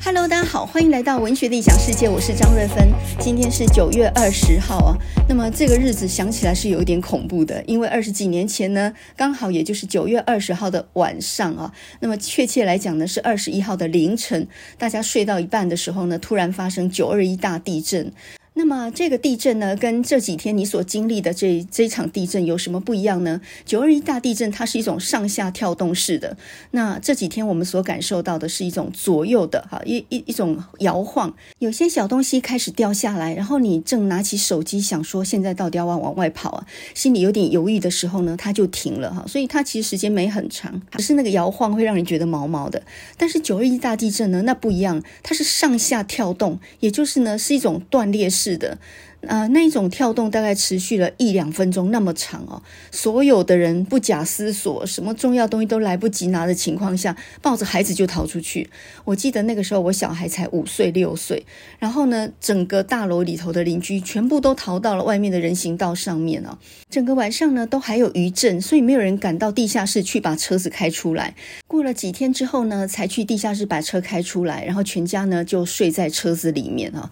Hello，大家好，欢迎来到文学的异想世界，我是张瑞芬。今天是九月二十号啊，那么这个日子想起来是有一点恐怖的，因为二十几年前呢，刚好也就是九月二十号的晚上啊，那么确切来讲呢，是二十一号的凌晨，大家睡到一半的时候呢，突然发生九二一大地震。那么这个地震呢，跟这几天你所经历的这这场地震有什么不一样呢？九二一大地震它是一种上下跳动式的，那这几天我们所感受到的是一种左右的哈一一一种摇晃，有些小东西开始掉下来，然后你正拿起手机想说现在到底要往往外跑啊，心里有点犹豫的时候呢，它就停了哈，所以它其实时间没很长，只是那个摇晃会让人觉得毛毛的。但是九二一大地震呢，那不一样，它是上下跳动，也就是呢是一种断裂式。是的，呃，那一种跳动大概持续了一两分钟那么长哦。所有的人不假思索，什么重要东西都来不及拿的情况下，抱着孩子就逃出去。我记得那个时候我小孩才五岁六岁，然后呢，整个大楼里头的邻居全部都逃到了外面的人行道上面哦。整个晚上呢都还有余震，所以没有人赶到地下室去把车子开出来。过了几天之后呢，才去地下室把车开出来，然后全家呢就睡在车子里面啊。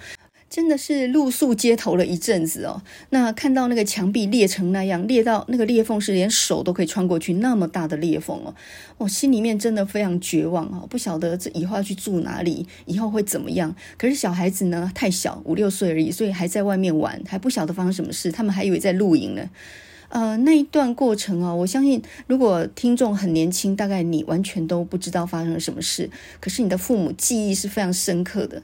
真的是露宿街头了一阵子哦。那看到那个墙壁裂成那样，裂到那个裂缝是连手都可以穿过去，那么大的裂缝哦，我心里面真的非常绝望哦，不晓得这以后要去住哪里，以后会怎么样。可是小孩子呢太小，五六岁而已，所以还在外面玩，还不晓得发生什么事。他们还以为在露营呢。呃，那一段过程啊，我相信如果听众很年轻，大概你完全都不知道发生了什么事。可是你的父母记忆是非常深刻的。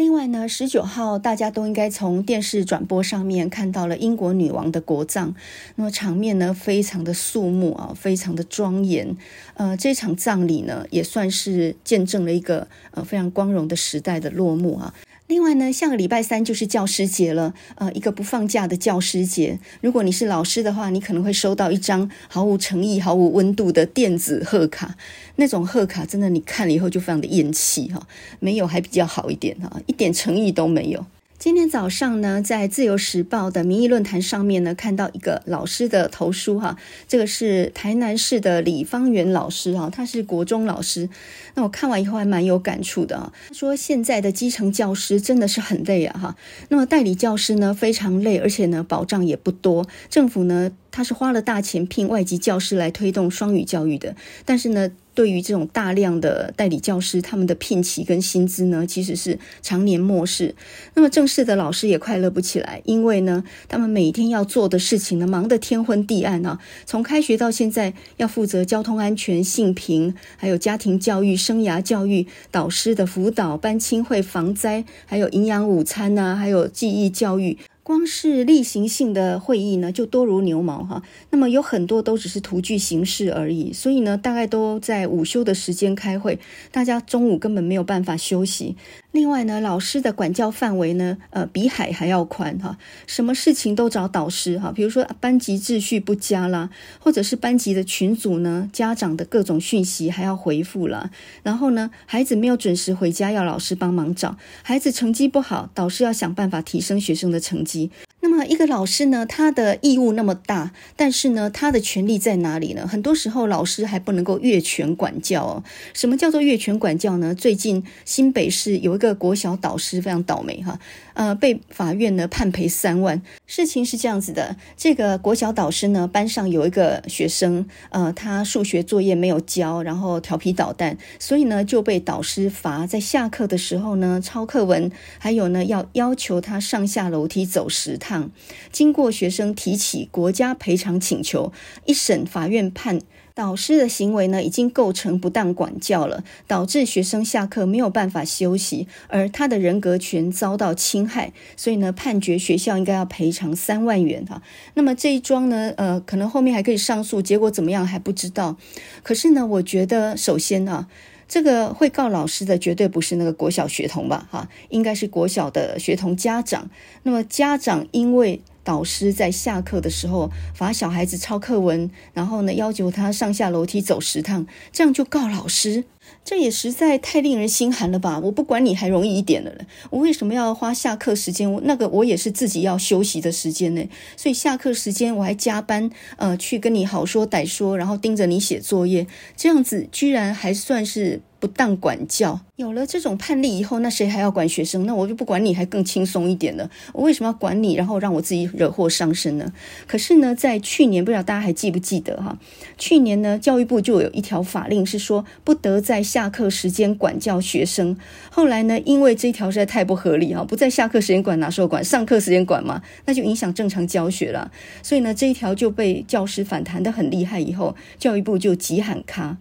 另外呢，十九号大家都应该从电视转播上面看到了英国女王的国葬，那么场面呢非常的肃穆啊，非常的庄严。呃，这场葬礼呢也算是见证了一个呃非常光荣的时代的落幕啊。另外呢，下个礼拜三就是教师节了，呃，一个不放假的教师节。如果你是老师的话，你可能会收到一张毫无诚意、毫无温度的电子贺卡。那种贺卡真的，你看了以后就非常的厌弃哈，没有还比较好一点哈，一点诚意都没有。今天早上呢，在自由时报的民意论坛上面呢，看到一个老师的投书哈，这个是台南市的李方圆老师哈，他是国中老师。那我看完以后还蛮有感触的啊，他说现在的基层教师真的是很累啊哈，那么代理教师呢非常累，而且呢保障也不多，政府呢他是花了大钱聘外籍教师来推动双语教育的，但是呢。对于这种大量的代理教师，他们的聘期跟薪资呢，其实是常年漠视。那么正式的老师也快乐不起来，因为呢，他们每天要做的事情呢，忙得天昏地暗啊。从开学到现在，要负责交通安全、性平，还有家庭教育、生涯教育、导师的辅导、班亲会、防灾，还有营养午餐呐、啊，还有记忆教育。光是例行性的会议呢，就多如牛毛哈。那么有很多都只是图具形式而已，所以呢，大概都在午休的时间开会，大家中午根本没有办法休息。另外呢，老师的管教范围呢，呃，比海还要宽哈，什么事情都找导师哈。比如说班级秩序不佳啦，或者是班级的群组呢，家长的各种讯息还要回复啦。然后呢，孩子没有准时回家，要老师帮忙找。孩子成绩不好，导师要想办法提升学生的成绩。那么一个老师呢，他的义务那么大，但是呢，他的权利在哪里呢？很多时候老师还不能够越权管教哦。什么叫做越权管教呢？最近新北市有一个国小导师非常倒霉哈，呃，被法院呢判赔三万。事情是这样子的，这个国小导师呢，班上有一个学生，呃，他数学作业没有交，然后调皮捣蛋，所以呢就被导师罚在下课的时候呢抄课文，还有呢要要求他上下楼梯走十趟。经过学生提起国家赔偿请求，一审法院判导师的行为呢已经构成不当管教了，导致学生下课没有办法休息，而他的人格权遭到侵害，所以呢判决学校应该要赔偿三万元哈。那么这一桩呢，呃，可能后面还可以上诉，结果怎么样还不知道。可是呢，我觉得首先啊。这个会告老师的绝对不是那个国小学童吧？哈，应该是国小的学童家长。那么家长因为导师在下课的时候罚小孩子抄课文，然后呢要求他上下楼梯走十趟，这样就告老师，这也实在太令人心寒了吧？我不管你还容易一点了，我为什么要花下课时间？那个我也是自己要休息的时间呢，所以下课时间我还加班，呃，去跟你好说歹说，然后盯着你写作业，这样子居然还算是不当管教。有了这种判例以后，那谁还要管学生？那我就不管你，还更轻松一点了。我为什么要管你，然后让我自己惹祸上身呢？可是呢，在去年，不知道大家还记不记得哈？去年呢，教育部就有一条法令是说，不得在下课时间管教学生。后来呢，因为这一条实在太不合理哈，不在下课时间管，哪时候管？上课时间管嘛，那就影响正常教学了。所以呢，这一条就被教师反弹得很厉害，以后教育部就急喊卡。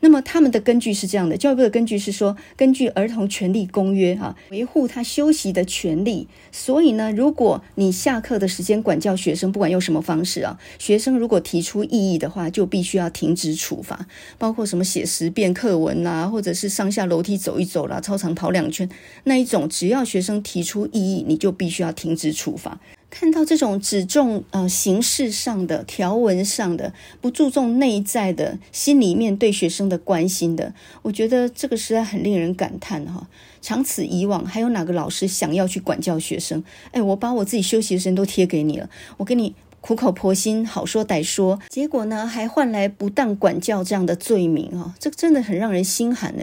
那么他们的根据是这样的，教育部的根据是说，根据《儿童权利公约》哈，维护他休息的权利。所以呢，如果你下课的时间管教学生，不管用什么方式啊，学生如果提出异议的话，就必须要停止处罚，包括什么写十遍课文呐、啊，或者是上下楼梯走一走啦，操场跑两圈那一种，只要学生提出异议，你就必须要停止处罚。看到这种只重呃形式上的条文上的，不注重内在的心里面对学生的关心的，我觉得这个实在很令人感叹哈。长此以往，还有哪个老师想要去管教学生？哎，我把我自己休息的时间都贴给你了，我给你。苦口婆心，好说歹说，结果呢，还换来不当管教这样的罪名啊！这个真的很让人心寒呢。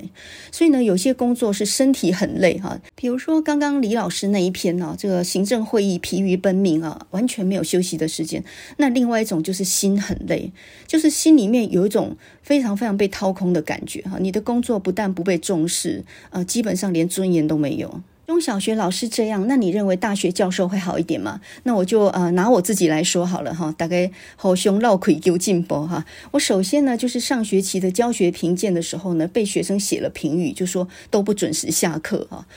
所以呢，有些工作是身体很累哈，比如说刚刚李老师那一篇呢，这个行政会议疲于奔命啊，完全没有休息的时间。那另外一种就是心很累，就是心里面有一种非常非常被掏空的感觉哈。你的工作不但不被重视，呃，基本上连尊严都没有。中小学老师这样，那你认为大学教授会好一点吗？那我就呃拿我自己来说好了哈，大概好胸绕腿丢进博哈。我首先呢就是上学期的教学评鉴的时候呢，被学生写了评语，就说都不准时下课哈。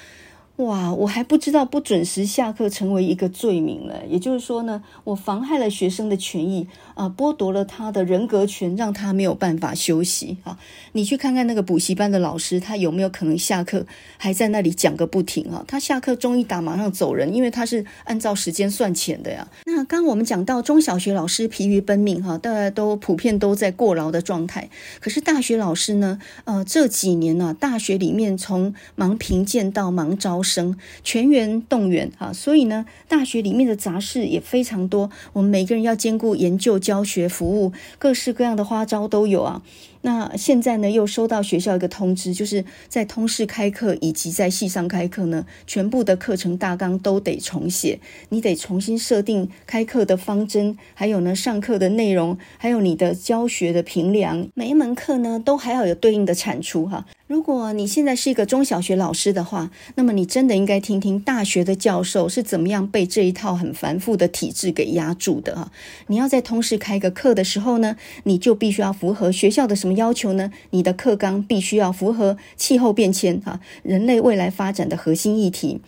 哇，我还不知道不准时下课成为一个罪名了。也就是说呢，我妨害了学生的权益啊，剥夺了他的人格权，让他没有办法休息啊。你去看看那个补习班的老师，他有没有可能下课还在那里讲个不停啊？他下课钟一打马上走人，因为他是按照时间算钱的呀。那刚我们讲到中小学老师疲于奔命哈，大家都普遍都在过劳的状态。可是大学老师呢？呃，这几年呢，大学里面从忙评鉴到忙招生全员动员啊，所以呢，大学里面的杂事也非常多。我们每个人要兼顾研究、教学、服务，各式各样的花招都有啊。那现在呢，又收到学校一个通知，就是在通识开课以及在系上开课呢，全部的课程大纲都得重写，你得重新设定开课的方针，还有呢，上课的内容，还有你的教学的评量，每一门课呢，都还要有对应的产出哈。如果你现在是一个中小学老师的话，那么你真的应该听听大学的教授是怎么样被这一套很繁复的体制给压住的哈。你要在通识开个课的时候呢，你就必须要符合学校的什么要求呢？你的课纲必须要符合气候变迁啊，人类未来发展的核心议题。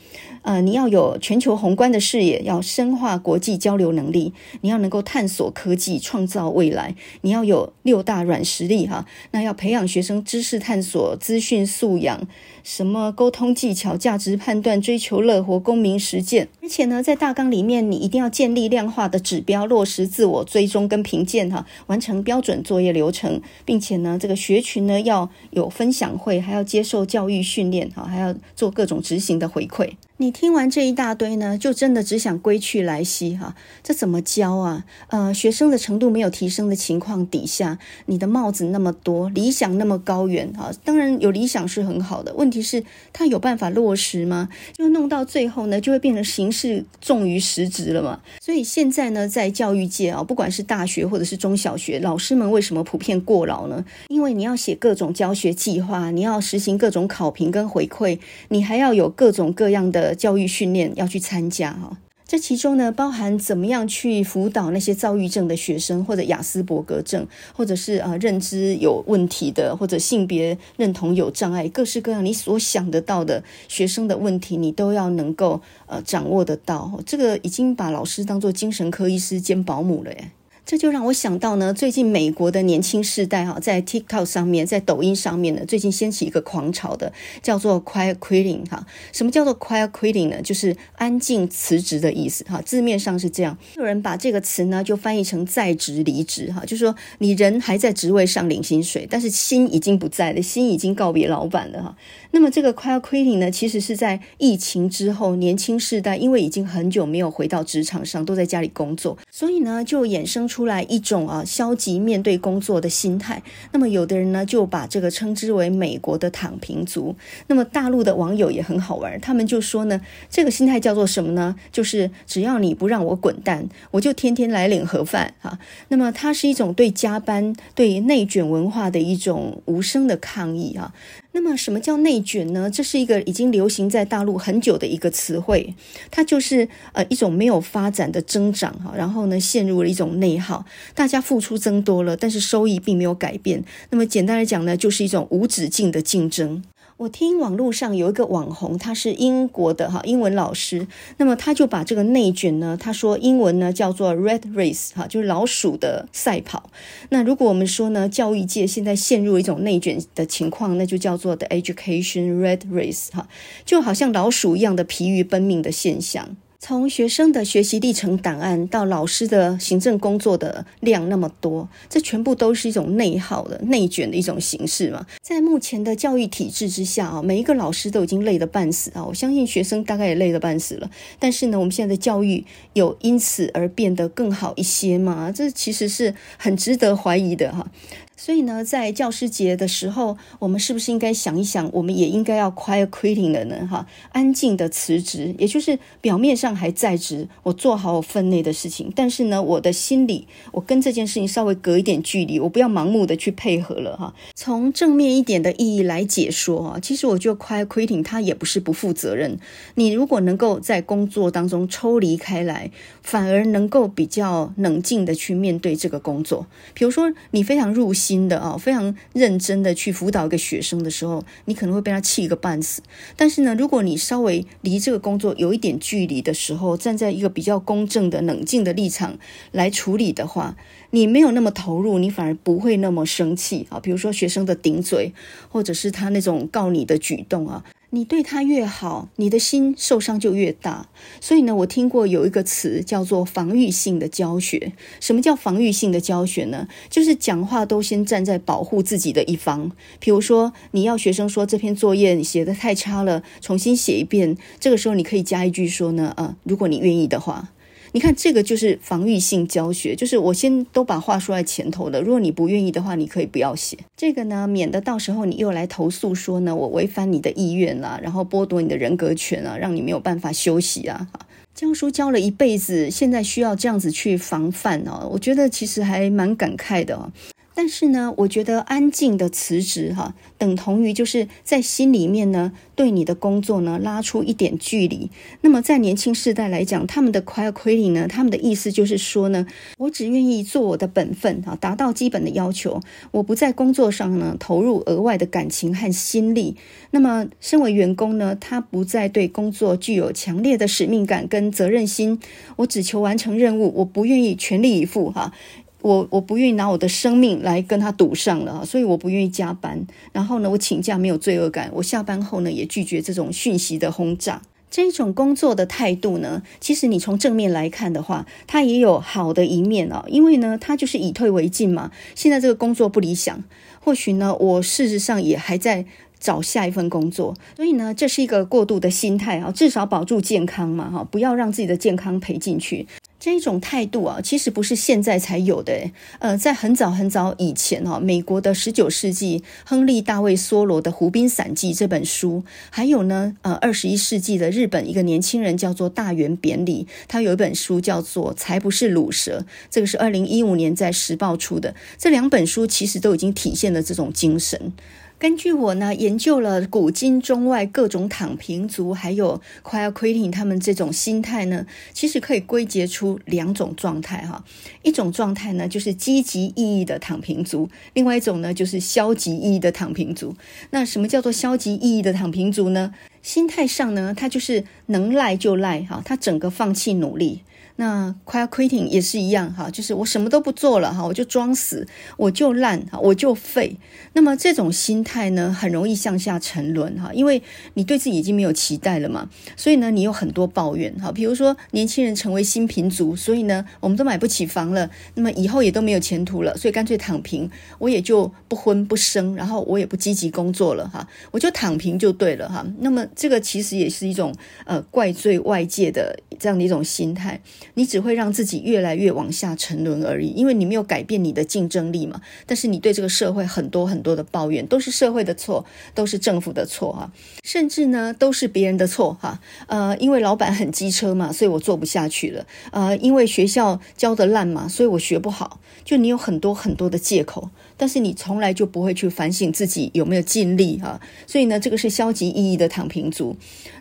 呃，你要有全球宏观的视野，要深化国际交流能力，你要能够探索科技，创造未来。你要有六大软实力哈，那要培养学生知识探索、资讯素养。什么沟通技巧、价值判断、追求乐活、公民实践，而且呢，在大纲里面，你一定要建立量化的指标，落实自我追踪跟评鉴哈，完成标准作业流程，并且呢，这个学群呢要有分享会，还要接受教育训练哈，还要做各种执行的回馈。你听完这一大堆呢，就真的只想归去来兮哈，这怎么教啊？呃，学生的程度没有提升的情况底下，你的帽子那么多，理想那么高远哈，当然有理想是很好的，问题。是他有办法落实吗？就弄到最后呢，就会变成形式重于实质了嘛。所以现在呢，在教育界啊，不管是大学或者是中小学，老师们为什么普遍过劳呢？因为你要写各种教学计划，你要实行各种考评跟回馈，你还要有各种各样的教育训练要去参加哈。这其中呢，包含怎么样去辅导那些躁郁症的学生，或者亚斯伯格症，或者是、呃、认知有问题的，或者性别认同有障碍，各式各样你所想得到的学生的问题，你都要能够呃掌握得到。这个已经把老师当做精神科医师兼保姆了耶。这就让我想到呢，最近美国的年轻世代哈，在 TikTok 上面，在抖音上面呢，最近掀起一个狂潮的，叫做 Quiet Quitting 哈。什么叫做 Quiet Quitting 呢？就是安静辞职的意思哈。字面上是这样，有人把这个词呢就翻译成在职离职哈，就是说你人还在职位上领薪水，但是心已经不在了，心已经告别老板了哈。那么这个 Quiet Quitting 呢，其实是在疫情之后，年轻世代因为已经很久没有回到职场上，都在家里工作，所以呢就衍生出。来一种啊消极面对工作的心态。那么有的人呢就把这个称之为美国的躺平族。那么大陆的网友也很好玩，他们就说呢，这个心态叫做什么呢？就是只要你不让我滚蛋，我就天天来领盒饭啊。那么它是一种对加班、对内卷文化的一种无声的抗议啊。那么，什么叫内卷呢？这是一个已经流行在大陆很久的一个词汇，它就是呃一种没有发展的增长哈，然后呢陷入了一种内耗，大家付出增多了，但是收益并没有改变。那么简单来讲呢，就是一种无止境的竞争。我听网络上有一个网红，他是英国的哈英文老师，那么他就把这个内卷呢，他说英文呢叫做 red race 哈，就是老鼠的赛跑。那如果我们说呢，教育界现在陷入一种内卷的情况，那就叫做 the education red race 哈，就好像老鼠一样的疲于奔命的现象。从学生的学习历程档案到老师的行政工作的量那么多，这全部都是一种内耗的内卷的一种形式嘛。在目前的教育体制之下啊，每一个老师都已经累得半死啊，我相信学生大概也累得半死了。但是呢，我们现在的教育有因此而变得更好一些吗？这其实是很值得怀疑的哈。所以呢，在教师节的时候，我们是不是应该想一想，我们也应该要 quiet quitting 了呢？哈，安静的辞职，也就是表面上还在职，我做好我分内的事情，但是呢，我的心里，我跟这件事情稍微隔一点距离，我不要盲目的去配合了哈。从正面一点的意义来解说啊，其实我觉得 quiet quitting 它也不是不负责任。你如果能够在工作当中抽离开来，反而能够比较冷静的去面对这个工作。比如说，你非常入戏心。新的啊，非常认真的去辅导一个学生的时候，你可能会被他气个半死。但是呢，如果你稍微离这个工作有一点距离的时候，站在一个比较公正的、冷静的立场来处理的话，你没有那么投入，你反而不会那么生气啊。比如说学生的顶嘴，或者是他那种告你的举动啊。你对他越好，你的心受伤就越大。所以呢，我听过有一个词叫做防御性的教学。什么叫防御性的教学呢？就是讲话都先站在保护自己的一方。比如说，你要学生说这篇作业你写得太差了，重新写一遍。这个时候你可以加一句说呢，呃，如果你愿意的话。你看，这个就是防御性教学，就是我先都把话说在前头的。如果你不愿意的话，你可以不要写这个呢，免得到时候你又来投诉说呢，我违反你的意愿啦，然后剥夺你的人格权啊，让你没有办法休息啊。教书教了一辈子，现在需要这样子去防范哦，我觉得其实还蛮感慨的哦。但是呢，我觉得安静的辞职哈，等同于就是在心里面呢，对你的工作呢拉出一点距离。那么在年轻世代来讲，他们的 quiet quitting 呢，他们的意思就是说呢，我只愿意做我的本分啊，达到基本的要求，我不在工作上呢投入额外的感情和心力。那么身为员工呢，他不再对工作具有强烈的使命感跟责任心，我只求完成任务，我不愿意全力以赴哈。我我不愿意拿我的生命来跟他赌上了，所以我不愿意加班。然后呢，我请假没有罪恶感。我下班后呢，也拒绝这种讯息的轰炸。这种工作的态度呢，其实你从正面来看的话，它也有好的一面啊。因为呢，它就是以退为进嘛。现在这个工作不理想，或许呢，我事实上也还在找下一份工作。所以呢，这是一个过渡的心态啊，至少保住健康嘛，哈，不要让自己的健康赔进去。这一种态度啊，其实不是现在才有的，呃，在很早很早以前啊，美国的十九世纪亨利·大卫·梭罗的《湖滨散记》这本书，还有呢，呃，二十一世纪的日本一个年轻人叫做大原扁里，他有一本书叫做《才不是鲁蛇》，这个是二零一五年在时报出的，这两本书其实都已经体现了这种精神。根据我呢研究了古今中外各种躺平族，还有 quiet quitting 他们这种心态呢，其实可以归结出两种状态哈。一种状态呢就是积极意义的躺平族，另外一种呢就是消极意义的躺平族。那什么叫做消极意义的躺平族呢？心态上呢，他就是能赖就赖哈，他整个放弃努力。那 quiet quitting 也是一样哈，就是我什么都不做了哈，我就装死，我就烂，我就废。那么这种心态呢，很容易向下沉沦哈，因为你对自己已经没有期待了嘛，所以呢，你有很多抱怨哈。比如说年轻人成为新贫族，所以呢，我们都买不起房了，那么以后也都没有前途了，所以干脆躺平，我也就不婚不生，然后我也不积极工作了哈，我就躺平就对了哈。那么这个其实也是一种呃怪罪外界的这样的一种心态。你只会让自己越来越往下沉沦而已，因为你没有改变你的竞争力嘛。但是你对这个社会很多很多的抱怨，都是社会的错，都是政府的错啊，甚至呢都是别人的错哈。呃，因为老板很机车嘛，所以我做不下去了。呃，因为学校教得烂嘛，所以我学不好。就你有很多很多的借口，但是你从来就不会去反省自己有没有尽力哈。所以呢，这个是消极意义的躺平族。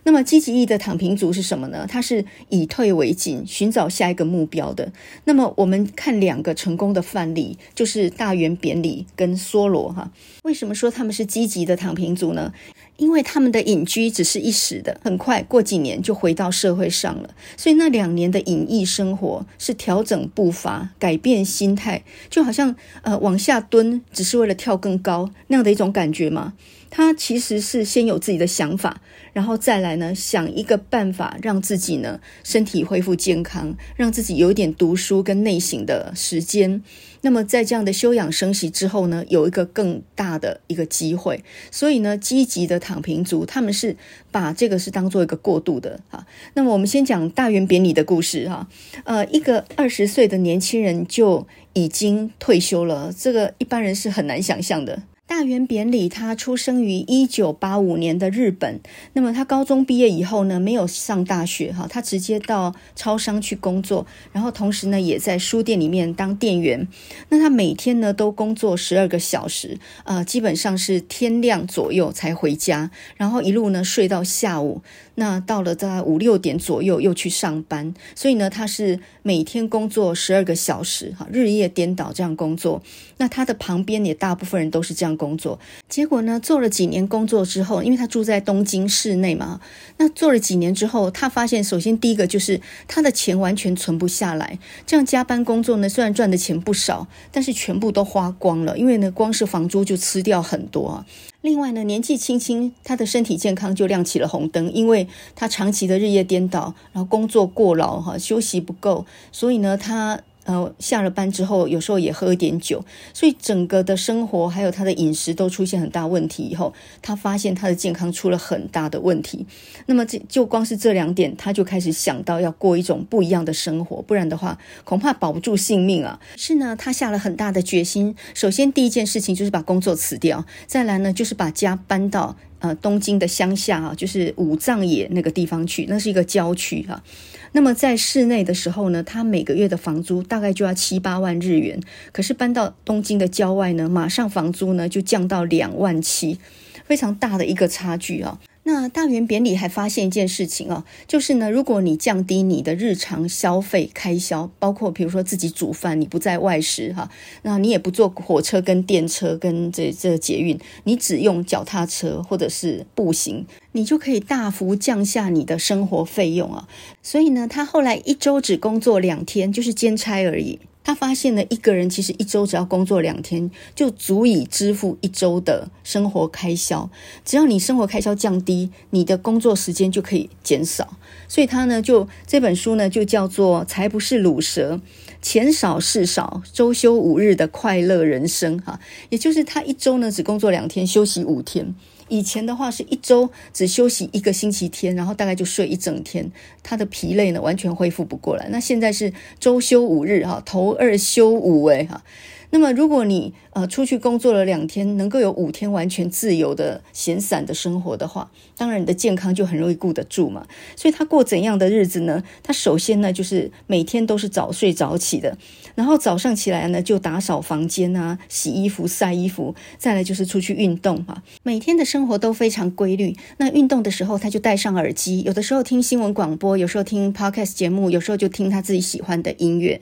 那么积极意义的躺平族是什么呢？它是以退为进，寻找下一个目标的。那么我们看两个成功的范例，就是大圆扁里跟梭罗哈。为什么说他们是积极的躺平族呢？因为他们的隐居只是一时的，很快过几年就回到社会上了。所以那两年的隐逸生活是调整步伐、改变心态，就好像呃往下蹲，只是为了跳更高那样的一种感觉嘛。他其实是先有自己的想法，然后再来呢想一个办法，让自己呢身体恢复健康，让自己有一点读书跟内省的时间。那么在这样的休养生息之后呢，有一个更大的一个机会。所以呢，积极的躺平族他们是把这个是当做一个过渡的哈。那么我们先讲大圆扁里的故事哈。呃，一个二十岁的年轻人就已经退休了，这个一般人是很难想象的。大圆扁里，他出生于一九八五年的日本。那么他高中毕业以后呢，没有上大学哈，他直接到超商去工作，然后同时呢，也在书店里面当店员。那他每天呢都工作十二个小时，呃，基本上是天亮左右才回家，然后一路呢睡到下午。那到了大概五六点左右又去上班，所以呢，他是每天工作十二个小时哈，日夜颠倒这样工作。那他的旁边也大部分人都是这样工作。结果呢，做了几年工作之后，因为他住在东京市内嘛，那做了几年之后，他发现首先第一个就是他的钱完全存不下来。这样加班工作呢，虽然赚的钱不少，但是全部都花光了，因为呢，光是房租就吃掉很多。另外呢，年纪轻轻，他的身体健康就亮起了红灯，因为他长期的日夜颠倒，然后工作过劳哈，休息不够，所以呢，他。呃，下了班之后，有时候也喝一点酒，所以整个的生活还有他的饮食都出现很大问题。以后，他发现他的健康出了很大的问题。那么，这就光是这两点，他就开始想到要过一种不一样的生活，不然的话，恐怕保不住性命啊。是呢，他下了很大的决心。首先，第一件事情就是把工作辞掉，再来呢，就是把家搬到呃东京的乡下啊，就是五藏野那个地方去，那是一个郊区哈。那么在市内的时候呢，他每个月的房租大概就要七八万日元，可是搬到东京的郊外呢，马上房租呢就降到两万七，非常大的一个差距啊。那大圆扁里还发现一件事情啊，就是呢，如果你降低你的日常消费开销，包括比如说自己煮饭，你不在外食哈，那你也不坐火车跟电车跟这这捷运，你只用脚踏车或者是步行，你就可以大幅降下你的生活费用啊。所以呢，他后来一周只工作两天，就是兼差而已。他发现呢，一个人其实一周只要工作两天，就足以支付一周的生活开销。只要你生活开销降低，你的工作时间就可以减少。所以他呢，就这本书呢，就叫做《才不是卤蛇，钱少事少，周休五日的快乐人生》哈，也就是他一周呢只工作两天，休息五天。以前的话是一周只休息一个星期天，然后大概就睡一整天，他的疲累呢完全恢复不过来。那现在是周休五日哈，头二休五哎哈。那么，如果你呃出去工作了两天，能够有五天完全自由的闲散的生活的话，当然你的健康就很容易顾得住嘛。所以他过怎样的日子呢？他首先呢就是每天都是早睡早起的，然后早上起来呢就打扫房间啊、洗衣服、晒衣服，再来就是出去运动哈。每天的生活都非常规律。那运动的时候他就戴上耳机，有的时候听新闻广播，有时候听 podcast 节目，有时候就听他自己喜欢的音乐。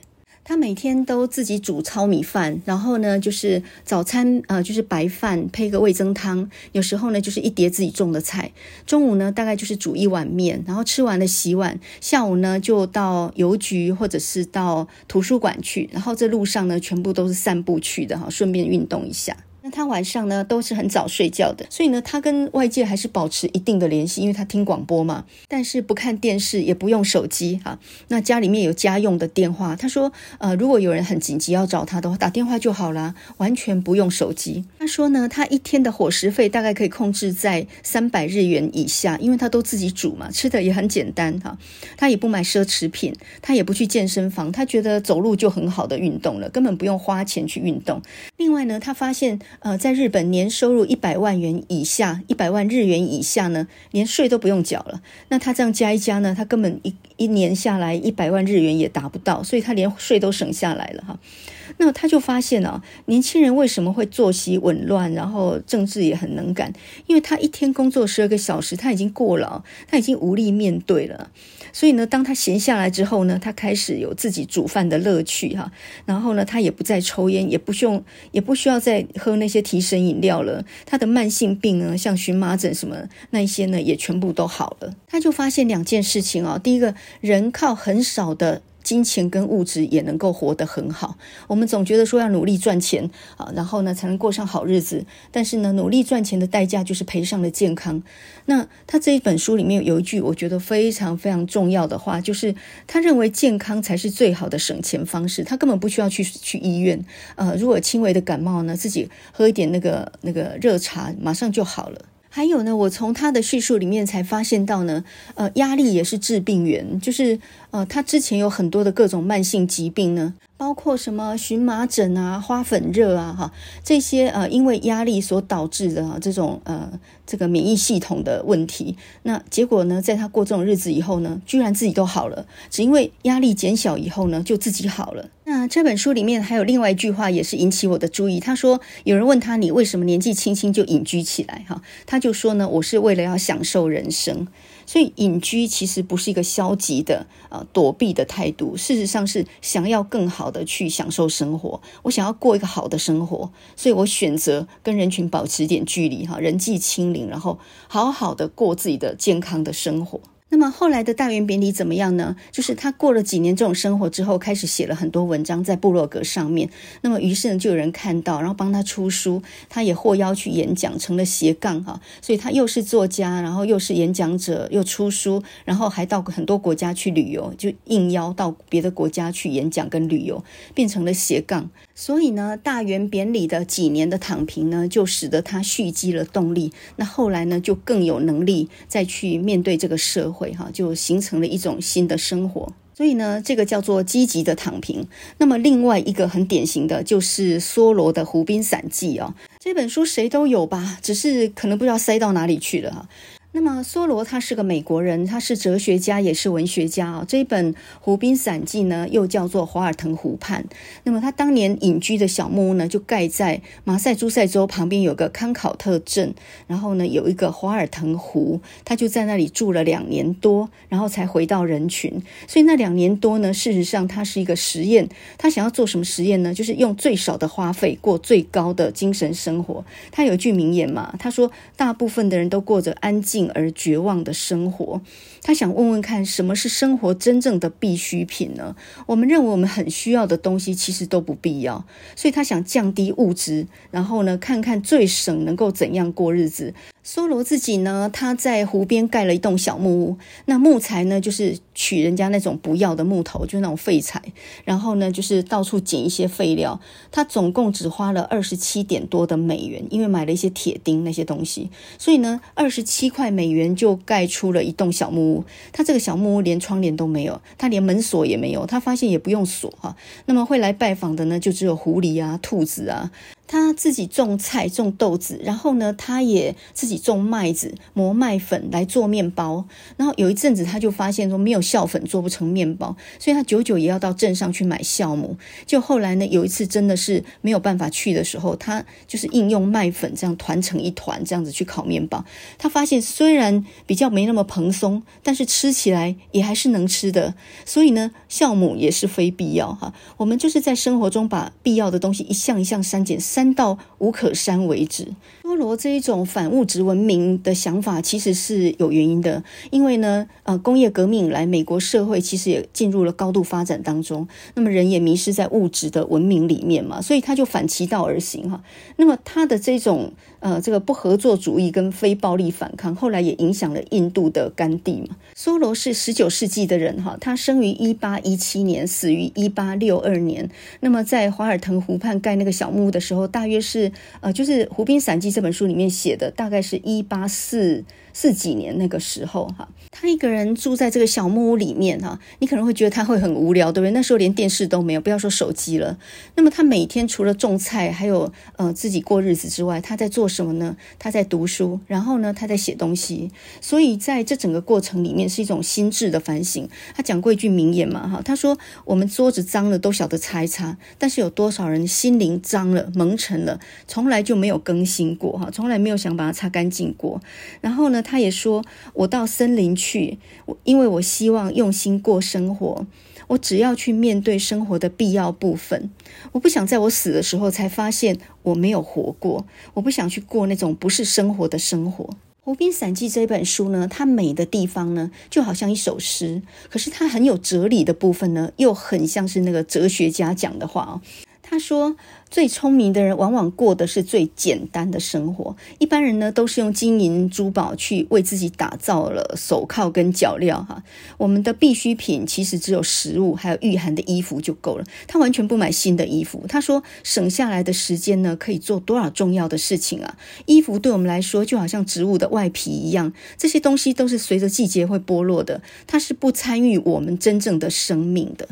他每天都自己煮糙米饭，然后呢，就是早餐，呃，就是白饭配个味增汤，有时候呢，就是一碟自己种的菜。中午呢，大概就是煮一碗面，然后吃完了洗碗。下午呢，就到邮局或者是到图书馆去，然后这路上呢，全部都是散步去的哈，顺便运动一下。那他晚上呢都是很早睡觉的，所以呢，他跟外界还是保持一定的联系，因为他听广播嘛。但是不看电视，也不用手机哈。那家里面有家用的电话，他说，呃，如果有人很紧急要找他的话，打电话就好啦，完全不用手机。他说呢，他一天的伙食费大概可以控制在三百日元以下，因为他都自己煮嘛，吃的也很简单哈。他也不买奢侈品，他也不去健身房，他觉得走路就很好的运动了，根本不用花钱去运动。另外呢，他发现。呃，在日本年收入一百万元以下，一百万日元以下呢，连税都不用缴了。那他这样加一加呢，他根本一一年下来一百万日元也达不到，所以他连税都省下来了哈。那他就发现啊，年轻人为什么会作息紊乱，然后政治也很能干？因为他一天工作十二个小时，他已经过劳，他已经无力面对了。所以呢，当他闲下来之后呢，他开始有自己煮饭的乐趣哈。然后呢，他也不再抽烟，也不用，也不需要再喝那些提神饮料了。他的慢性病呢，像荨麻疹什么那一些呢，也全部都好了。他就发现两件事情啊，第一个人靠很少的。金钱跟物质也能够活得很好。我们总觉得说要努力赚钱啊，然后呢才能过上好日子。但是呢，努力赚钱的代价就是赔上了健康。那他这一本书里面有一句我觉得非常非常重要的话，就是他认为健康才是最好的省钱方式。他根本不需要去去医院。呃，如果轻微的感冒呢，自己喝一点那个那个热茶，马上就好了。还有呢，我从他的叙述里面才发现到呢，呃，压力也是致病源，就是呃，他之前有很多的各种慢性疾病呢。包括什么荨麻疹啊、花粉热啊，哈，这些呃，因为压力所导致的啊，这种呃，这个免疫系统的问题。那结果呢，在他过这种日子以后呢，居然自己都好了，只因为压力减小以后呢，就自己好了。那这本书里面还有另外一句话，也是引起我的注意。他说，有人问他，你为什么年纪轻轻就隐居起来？哈，他就说呢，我是为了要享受人生。所以隐居其实不是一个消极的呃躲避的态度，事实上是想要更好的去享受生活。我想要过一个好的生活，所以我选择跟人群保持点距离哈，人际清零，然后好好的过自己的健康的生活。那么后来的大原扁里怎么样呢？就是他过了几年这种生活之后，开始写了很多文章在部落格上面。那么于是呢，就有人看到，然后帮他出书，他也获邀去演讲，成了斜杠哈。所以他又是作家，然后又是演讲者，又出书，然后还到很多国家去旅游，就应邀到别的国家去演讲跟旅游，变成了斜杠。所以呢，大原扁里的几年的躺平呢，就使得他蓄积了动力。那后来呢，就更有能力再去面对这个社会。会哈，就形成了一种新的生活，所以呢，这个叫做积极的躺平。那么另外一个很典型的就是梭罗的《湖滨散记》哦，这本书谁都有吧，只是可能不知道塞到哪里去了哈。那么梭罗他是个美国人，他是哲学家，也是文学家啊。这一本《湖滨散记》呢，又叫做《华尔腾湖畔》。那么他当年隐居的小木屋呢，就盖在马赛诸塞州旁边有个康考特镇，然后呢有一个华尔腾湖，他就在那里住了两年多，然后才回到人群。所以那两年多呢，事实上他是一个实验。他想要做什么实验呢？就是用最少的花费过最高的精神生活。他有一句名言嘛，他说：“大部分的人都过着安静。”而绝望的生活，他想问问看，什么是生活真正的必需品呢？我们认为我们很需要的东西，其实都不必要。所以他想降低物质，然后呢，看看最省能够怎样过日子。梭罗自己呢，他在湖边盖了一栋小木屋，那木材呢，就是取人家那种不要的木头，就那种废材，然后呢，就是到处捡一些废料。他总共只花了二十七点多的美元，因为买了一些铁钉那些东西，所以呢，二十七块美元就盖出了一栋小木屋。他这个小木屋连窗帘都没有，他连门锁也没有，他发现也不用锁哈。那么会来拜访的呢，就只有狐狸啊、兔子啊。他自己种菜，种豆子，然后呢，他也自己种麦子，磨麦粉来做面包。然后有一阵子，他就发现说没有酵粉做不成面包，所以他久久也要到镇上去买酵母。就后来呢，有一次真的是没有办法去的时候，他就是应用麦粉这样团成一团，这样子去烤面包。他发现虽然比较没那么蓬松，但是吃起来也还是能吃的。所以呢，酵母也是非必要哈。我们就是在生活中把必要的东西一项一项删减。删到无可删为止。梭罗这一种反物质文明的想法，其实是有原因的，因为呢，呃，工业革命以来，美国社会其实也进入了高度发展当中，那么人也迷失在物质的文明里面嘛，所以他就反其道而行哈。那么他的这种呃这个不合作主义跟非暴力反抗，后来也影响了印度的甘地嘛。梭罗是十九世纪的人哈，他生于一八一七年，死于一八六二年。那么在华尔腾湖畔盖那个小木屋的时候，大约是呃就是《湖滨散记》这本书里面写的，大概是一八四四几年那个时候哈，他一个人住在这个小木屋里面哈，你可能会觉得他会很无聊，对不对？那时候连电视都没有，不要说手机了。那么他每天除了种菜，还有呃自己过日子之外，他在做什么呢？他在读书，然后呢，他在写东西。所以在这整个过程里面是一种心智的反省。他讲过一句名言嘛哈，他说：“我们桌子脏了都晓得擦一擦，但是有多少人心灵脏了蒙尘了，从来就没有更新过哈，从来没有想把它擦干净过。”然后呢，他也说：“我到森林去，因为我希望用心过生活。我只要去面对生活的必要部分。我不想在我死的时候才发现我没有活过。我不想去过那种不是生活的生活。”《湖滨散记》这本书呢，它美的地方呢，就好像一首诗；可是它很有哲理的部分呢，又很像是那个哲学家讲的话哦。他说。最聪明的人往往过的是最简单的生活。一般人呢，都是用金银珠宝去为自己打造了手铐跟脚镣哈。我们的必需品其实只有食物，还有御寒的衣服就够了。他完全不买新的衣服。他说，省下来的时间呢，可以做多少重要的事情啊！衣服对我们来说，就好像植物的外皮一样，这些东西都是随着季节会剥落的。它是不参与我们真正的生命的。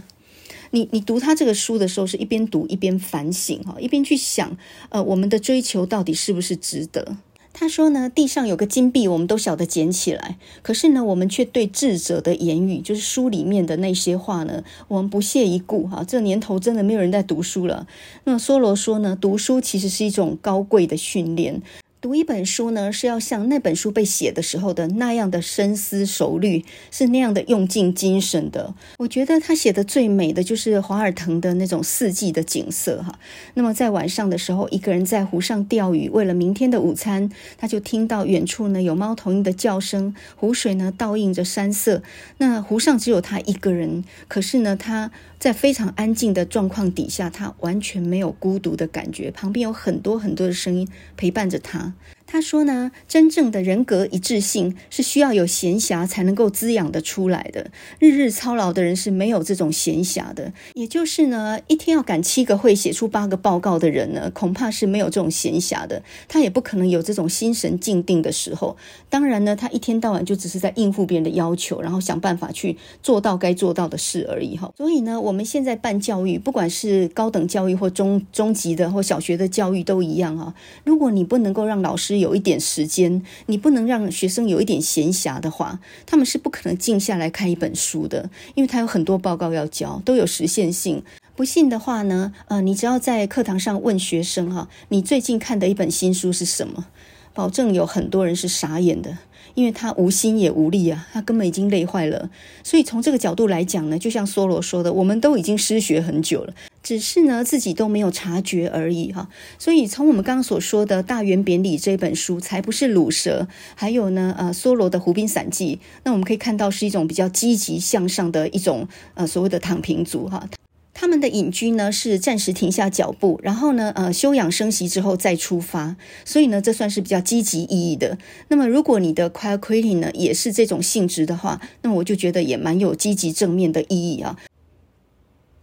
你你读他这个书的时候，是一边读一边反省哈，一边去想，呃，我们的追求到底是不是值得？他说呢，地上有个金币，我们都晓得捡起来，可是呢，我们却对智者的言语，就是书里面的那些话呢，我们不屑一顾哈。这年头真的没有人在读书了。那梭罗说呢，读书其实是一种高贵的训练。读一本书呢，是要像那本书被写的时候的那样的深思熟虑，是那样的用尽精神的。我觉得他写的最美的就是华尔腾的那种四季的景色哈。那么在晚上的时候，一个人在湖上钓鱼，为了明天的午餐，他就听到远处呢有猫头鹰的叫声，湖水呢倒映着山色。那湖上只有他一个人，可是呢他。在非常安静的状况底下，他完全没有孤独的感觉，旁边有很多很多的声音陪伴着他。他说呢，真正的人格一致性是需要有闲暇才能够滋养的出来的。日日操劳的人是没有这种闲暇的。也就是呢，一天要赶七个会，写出八个报告的人呢，恐怕是没有这种闲暇的。他也不可能有这种心神静定的时候。当然呢，他一天到晚就只是在应付别人的要求，然后想办法去做到该做到的事而已哈。所以呢，我们现在办教育，不管是高等教育或中中级的或小学的教育都一样哈。如果你不能够让老师有一点时间，你不能让学生有一点闲暇的话，他们是不可能静下来看一本书的，因为他有很多报告要交，都有时限性。不信的话呢，呃，你只要在课堂上问学生哈，你最近看的一本新书是什么？保证有很多人是傻眼的，因为他无心也无力啊，他根本已经累坏了。所以从这个角度来讲呢，就像梭罗说的，我们都已经失学很久了，只是呢自己都没有察觉而已哈。所以从我们刚刚所说的大圆扁里这本书，才不是鲁蛇，还有呢呃梭罗的《湖滨散记》，那我们可以看到是一种比较积极向上的一种呃所谓的躺平族哈。他们的隐居呢是暂时停下脚步，然后呢，呃，休养生息之后再出发，所以呢，这算是比较积极意义的。那么，如果你的 quiet quitting 呢也是这种性质的话，那我就觉得也蛮有积极正面的意义啊。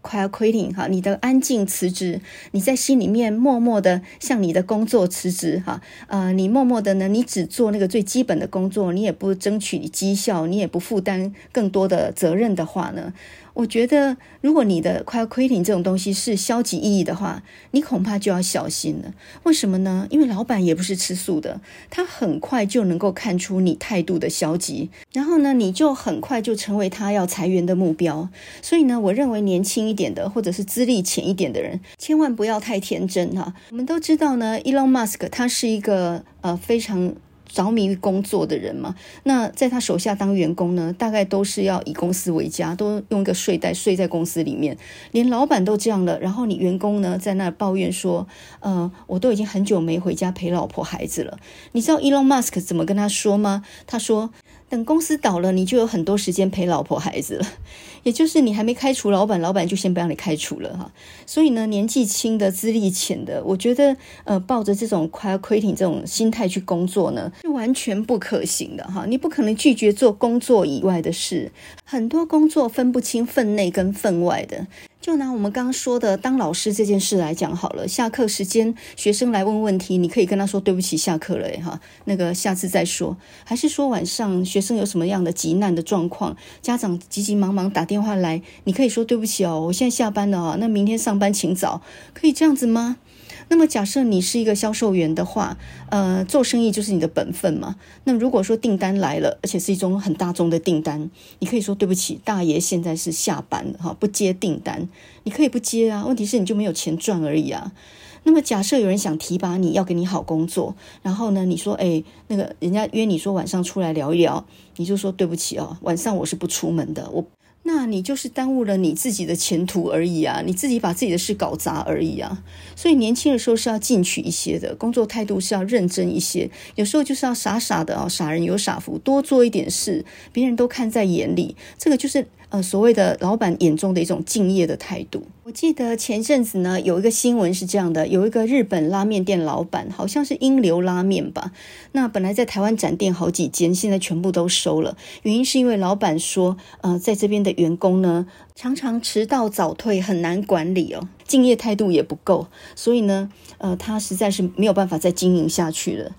快要 quitting 哈，你的安静辞职，你在心里面默默的向你的工作辞职哈，呃，你默默的呢，你只做那个最基本的工作，你也不争取绩效，你也不负担更多的责任的话呢？我觉得，如果你的 quieting 这种东西是消极意义的话，你恐怕就要小心了。为什么呢？因为老板也不是吃素的，他很快就能够看出你态度的消极，然后呢，你就很快就成为他要裁员的目标。所以呢，我认为年轻一点的或者是资历浅一点的人，千万不要太天真哈。我们都知道呢，Elon Musk 他是一个呃非常。着迷于工作的人嘛。那在他手下当员工呢，大概都是要以公司为家，都用一个睡袋睡在公司里面。连老板都这样了，然后你员工呢在那抱怨说：“呃，我都已经很久没回家陪老婆孩子了。”你知道 Elon Musk 怎么跟他说吗？他说。等公司倒了，你就有很多时间陪老婆孩子了。也就是你还没开除老板，老板就先不让你开除了哈。所以呢，年纪轻的、资历浅的，我觉得呃，抱着这种 quiet quitting 这种心态去工作呢，是完全不可行的哈。你不可能拒绝做工作以外的事，很多工作分不清分内跟分外的。就拿我们刚刚说的当老师这件事来讲好了，下课时间学生来问问题，你可以跟他说对不起，下课了哈，那个下次再说。还是说晚上学生有什么样的急难的状况，家长急急忙忙打电话来，你可以说对不起哦，我现在下班了哈，那明天上班请早，可以这样子吗？那么假设你是一个销售员的话，呃，做生意就是你的本分嘛。那如果说订单来了，而且是一种很大宗的订单，你可以说对不起，大爷现在是下班哈，不接订单。你可以不接啊，问题是你就没有钱赚而已啊。那么假设有人想提拔你，要给你好工作，然后呢，你说哎，那个人家约你说晚上出来聊一聊，你就说对不起哦，晚上我是不出门的，我。那你就是耽误了你自己的前途而已啊！你自己把自己的事搞砸而已啊！所以年轻的时候是要进取一些的，工作态度是要认真一些，有时候就是要傻傻的啊，傻人有傻福，多做一点事，别人都看在眼里，这个就是。呃，所谓的老板眼中的一种敬业的态度。我记得前阵子呢，有一个新闻是这样的：有一个日本拉面店老板，好像是英流拉面吧。那本来在台湾展店好几间，现在全部都收了。原因是因为老板说，呃，在这边的员工呢，常常迟到早退，很难管理哦，敬业态度也不够，所以呢，呃，他实在是没有办法再经营下去了。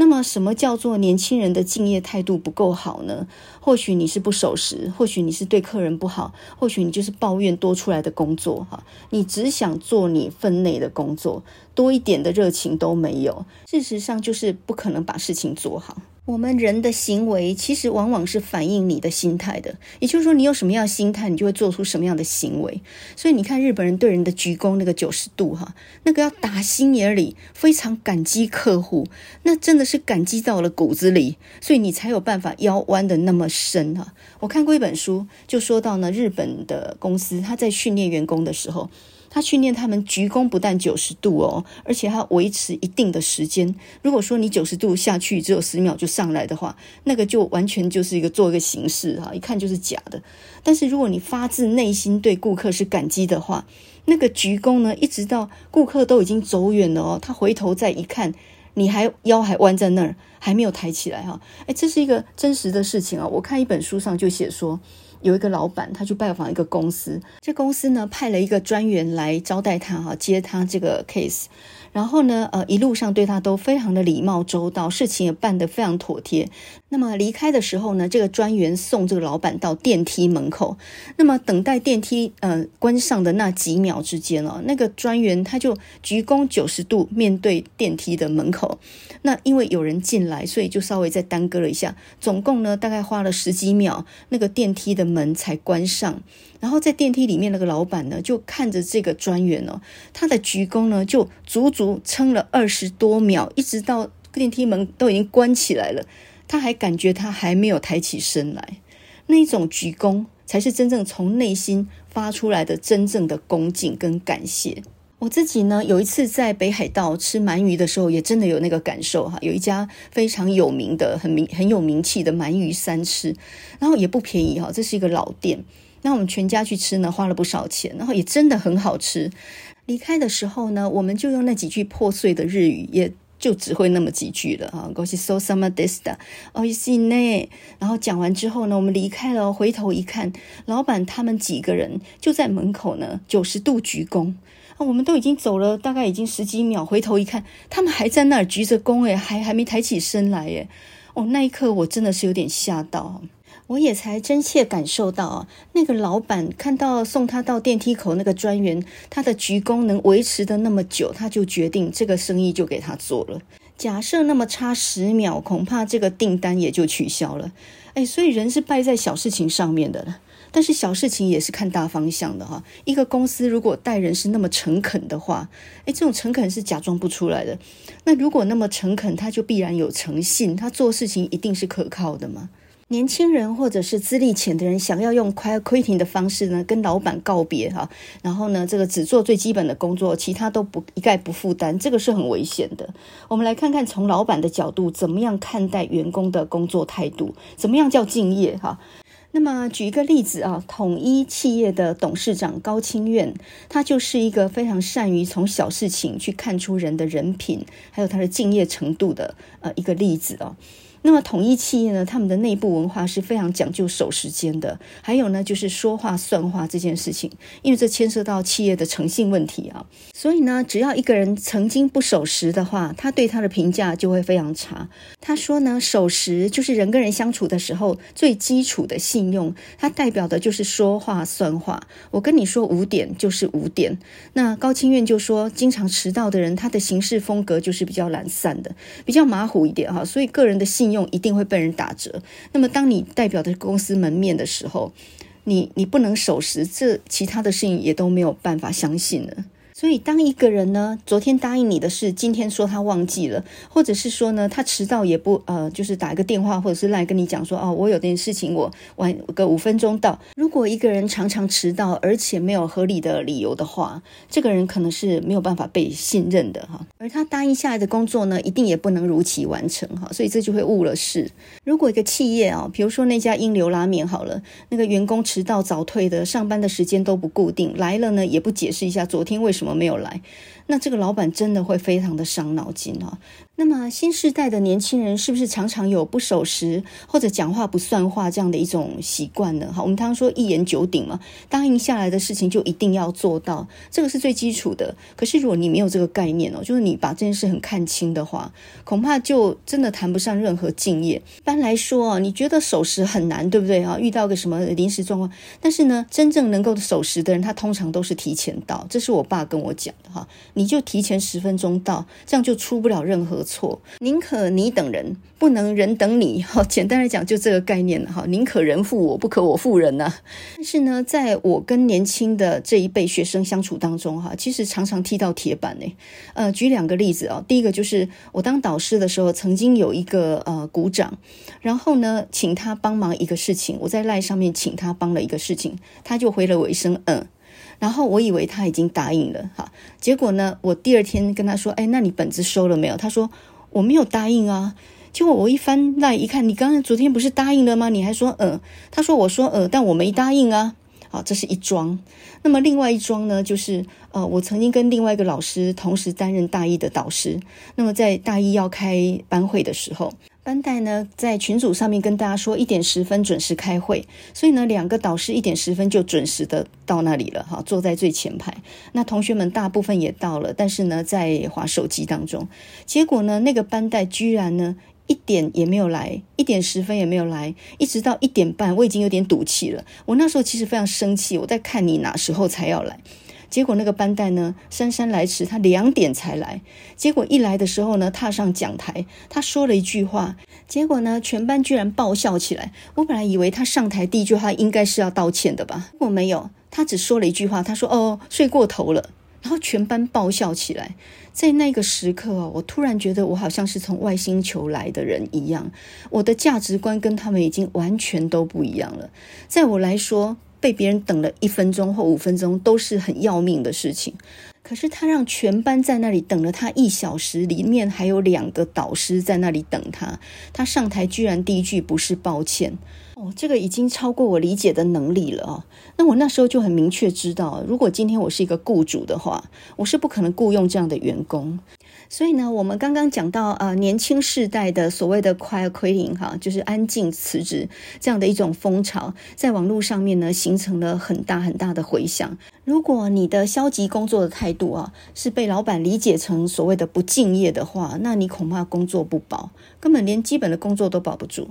那么，什么叫做年轻人的敬业态度不够好呢？或许你是不守时，或许你是对客人不好，或许你就是抱怨多出来的工作哈，你只想做你分内的工作，多一点的热情都没有，事实上就是不可能把事情做好。我们人的行为其实往往是反映你的心态的，也就是说，你有什么样的心态，你就会做出什么样的行为。所以你看日本人对人的鞠躬那个九十度哈，那个要打心眼里非常感激客户，那真的是感激到了骨子里，所以你才有办法腰弯的那么深哈。我看过一本书，就说到呢，日本的公司他在训练员工的时候。他训练他们鞠躬不但九十度哦，而且他维持一定的时间。如果说你九十度下去只有十秒就上来的话，那个就完全就是一个做一个形式哈，一看就是假的。但是如果你发自内心对顾客是感激的话，那个鞠躬呢，一直到顾客都已经走远了哦，他回头再一看，你还腰还弯在那儿，还没有抬起来哈。哎，这是一个真实的事情啊，我看一本书上就写说。有一个老板，他去拜访一个公司，这公司呢派了一个专员来招待他哈，接他这个 case。然后呢，呃，一路上对他都非常的礼貌周到，事情也办得非常妥帖。那么离开的时候呢，这个专员送这个老板到电梯门口。那么等待电梯呃关上的那几秒之间哦，那个专员他就鞠躬九十度面对电梯的门口。那因为有人进来，所以就稍微再耽搁了一下。总共呢，大概花了十几秒，那个电梯的门才关上。然后在电梯里面，那个老板呢，就看着这个专员哦，他的鞠躬呢，就足足撑了二十多秒，一直到电梯门都已经关起来了，他还感觉他还没有抬起身来。那一种鞠躬，才是真正从内心发出来的真正的恭敬跟感谢。我自己呢，有一次在北海道吃鳗鱼的时候，也真的有那个感受哈。有一家非常有名的、很名很有名气的鳗鱼三吃，然后也不便宜哈，这是一个老店。那我们全家去吃呢，花了不少钱，然后也真的很好吃。离开的时候呢，我们就用那几句破碎的日语，也就只会那么几句了啊。ごちそうさまでした，おいしいね。然后讲完之后呢，我们离开了，回头一看，老板他们几个人就在门口呢，九十度鞠躬。啊，我们都已经走了，大概已经十几秒，回头一看，他们还在那儿鞠着躬，诶，还还没抬起身来，诶。哦，那一刻我真的是有点吓到。 我也才真切感受到啊，那个老板看到送他到电梯口那个专员，他的鞠躬能维持的那么久，他就决定这个生意就给他做了。假设那么差十秒，恐怕这个订单也就取消了。哎，所以人是败在小事情上面的了。但是小事情也是看大方向的哈。一个公司如果待人是那么诚恳的话，诶，这种诚恳是假装不出来的。那如果那么诚恳，他就必然有诚信，他做事情一定是可靠的嘛。年轻人或者是资历浅的人，想要用 quitting 的方式呢，跟老板告别哈，然后呢，这个只做最基本的工作，其他都不一概不负担，这个是很危险的。我们来看看从老板的角度，怎么样看待员工的工作态度，怎么样叫敬业哈？那么举一个例子啊，统一企业的董事长高清苑，他就是一个非常善于从小事情去看出人的人品，还有他的敬业程度的呃一个例子哦。那么统一企业呢，他们的内部文化是非常讲究守时间的。还有呢，就是说话算话这件事情，因为这牵涉到企业的诚信问题啊。所以呢，只要一个人曾经不守时的话，他对他的评价就会非常差。他说呢，守时就是人跟人相处的时候最基础的信用，它代表的就是说话算话。我跟你说五点就是五点。那高清愿就说，经常迟到的人，他的行事风格就是比较懒散的，比较马虎一点哈。所以个人的信用一定会被人打折。那么，当你代表的公司门面的时候，你你不能守时，这其他的事情也都没有办法相信了。所以，当一个人呢，昨天答应你的事，今天说他忘记了，或者是说呢，他迟到也不呃，就是打一个电话，或者是来跟你讲说，哦，我有点事情，我晚个五分钟到。如果一个人常常迟到，而且没有合理的理由的话，这个人可能是没有办法被信任的哈。而他答应下来的工作呢，一定也不能如期完成哈，所以这就会误了事。如果一个企业啊，比如说那家英流拉面好了，那个员工迟到早退的，上班的时间都不固定，来了呢也不解释一下昨天为什么。我没有来，那这个老板真的会非常的伤脑筋啊。那么新时代的年轻人是不是常常有不守时或者讲话不算话这样的一种习惯呢？哈，我们常说一言九鼎嘛，答应下来的事情就一定要做到，这个是最基础的。可是如果你没有这个概念哦，就是你把这件事很看轻的话，恐怕就真的谈不上任何敬业。一般来说啊，你觉得守时很难，对不对啊？遇到个什么临时状况，但是呢，真正能够守时的人，他通常都是提前到。这是我爸跟我讲的哈，你就提前十分钟到，这样就出不了任何。错，宁可你等人，不能人等你。哈，简单来讲，就这个概念哈。宁可人负我，不可我负人呐。但是呢，在我跟年轻的这一辈学生相处当中，哈，其实常常踢到铁板呢。呃，举两个例子啊。第一个就是我当导师的时候，曾经有一个呃鼓掌，然后呢，请他帮忙一个事情，我在赖上面请他帮了一个事情，他就回了我一声嗯。然后我以为他已经答应了哈，结果呢，我第二天跟他说：“哎，那你本子收了没有？”他说：“我没有答应啊。”结果我一翻那一看，你刚刚昨天不是答应了吗？你还说嗯？他说：“我说嗯，但我没答应啊。”好，这是一桩。那么另外一桩呢，就是呃，我曾经跟另外一个老师同时担任大一的导师。那么在大一要开班会的时候。班代呢，在群组上面跟大家说一点十分准时开会，所以呢，两个导师一点十分就准时的到那里了，哈，坐在最前排。那同学们大部分也到了，但是呢，在划手机当中。结果呢，那个班代居然呢，一点也没有来，一点十分也没有来，一直到一点半，我已经有点赌气了。我那时候其实非常生气，我在看你哪时候才要来。结果那个班代呢，姗姗来迟，他两点才来。结果一来的时候呢，踏上讲台，他说了一句话，结果呢，全班居然爆笑起来。我本来以为他上台第一句话应该是要道歉的吧，我没有，他只说了一句话，他说：“哦，睡过头了。”然后全班爆笑起来。在那个时刻哦，我突然觉得我好像是从外星球来的人一样，我的价值观跟他们已经完全都不一样了。在我来说，被别人等了一分钟或五分钟都是很要命的事情，可是他让全班在那里等了他一小时，里面还有两个导师在那里等他，他上台居然第一句不是抱歉哦，这个已经超过我理解的能力了哦。那我那时候就很明确知道，如果今天我是一个雇主的话，我是不可能雇佣这样的员工。所以呢，我们刚刚讲到呃，年轻世代的所谓的 quiet quitting 哈，就是安静辞职这样的一种风潮，在网络上面呢，形成了很大很大的回响。如果你的消极工作的态度啊，是被老板理解成所谓的不敬业的话，那你恐怕工作不保，根本连基本的工作都保不住。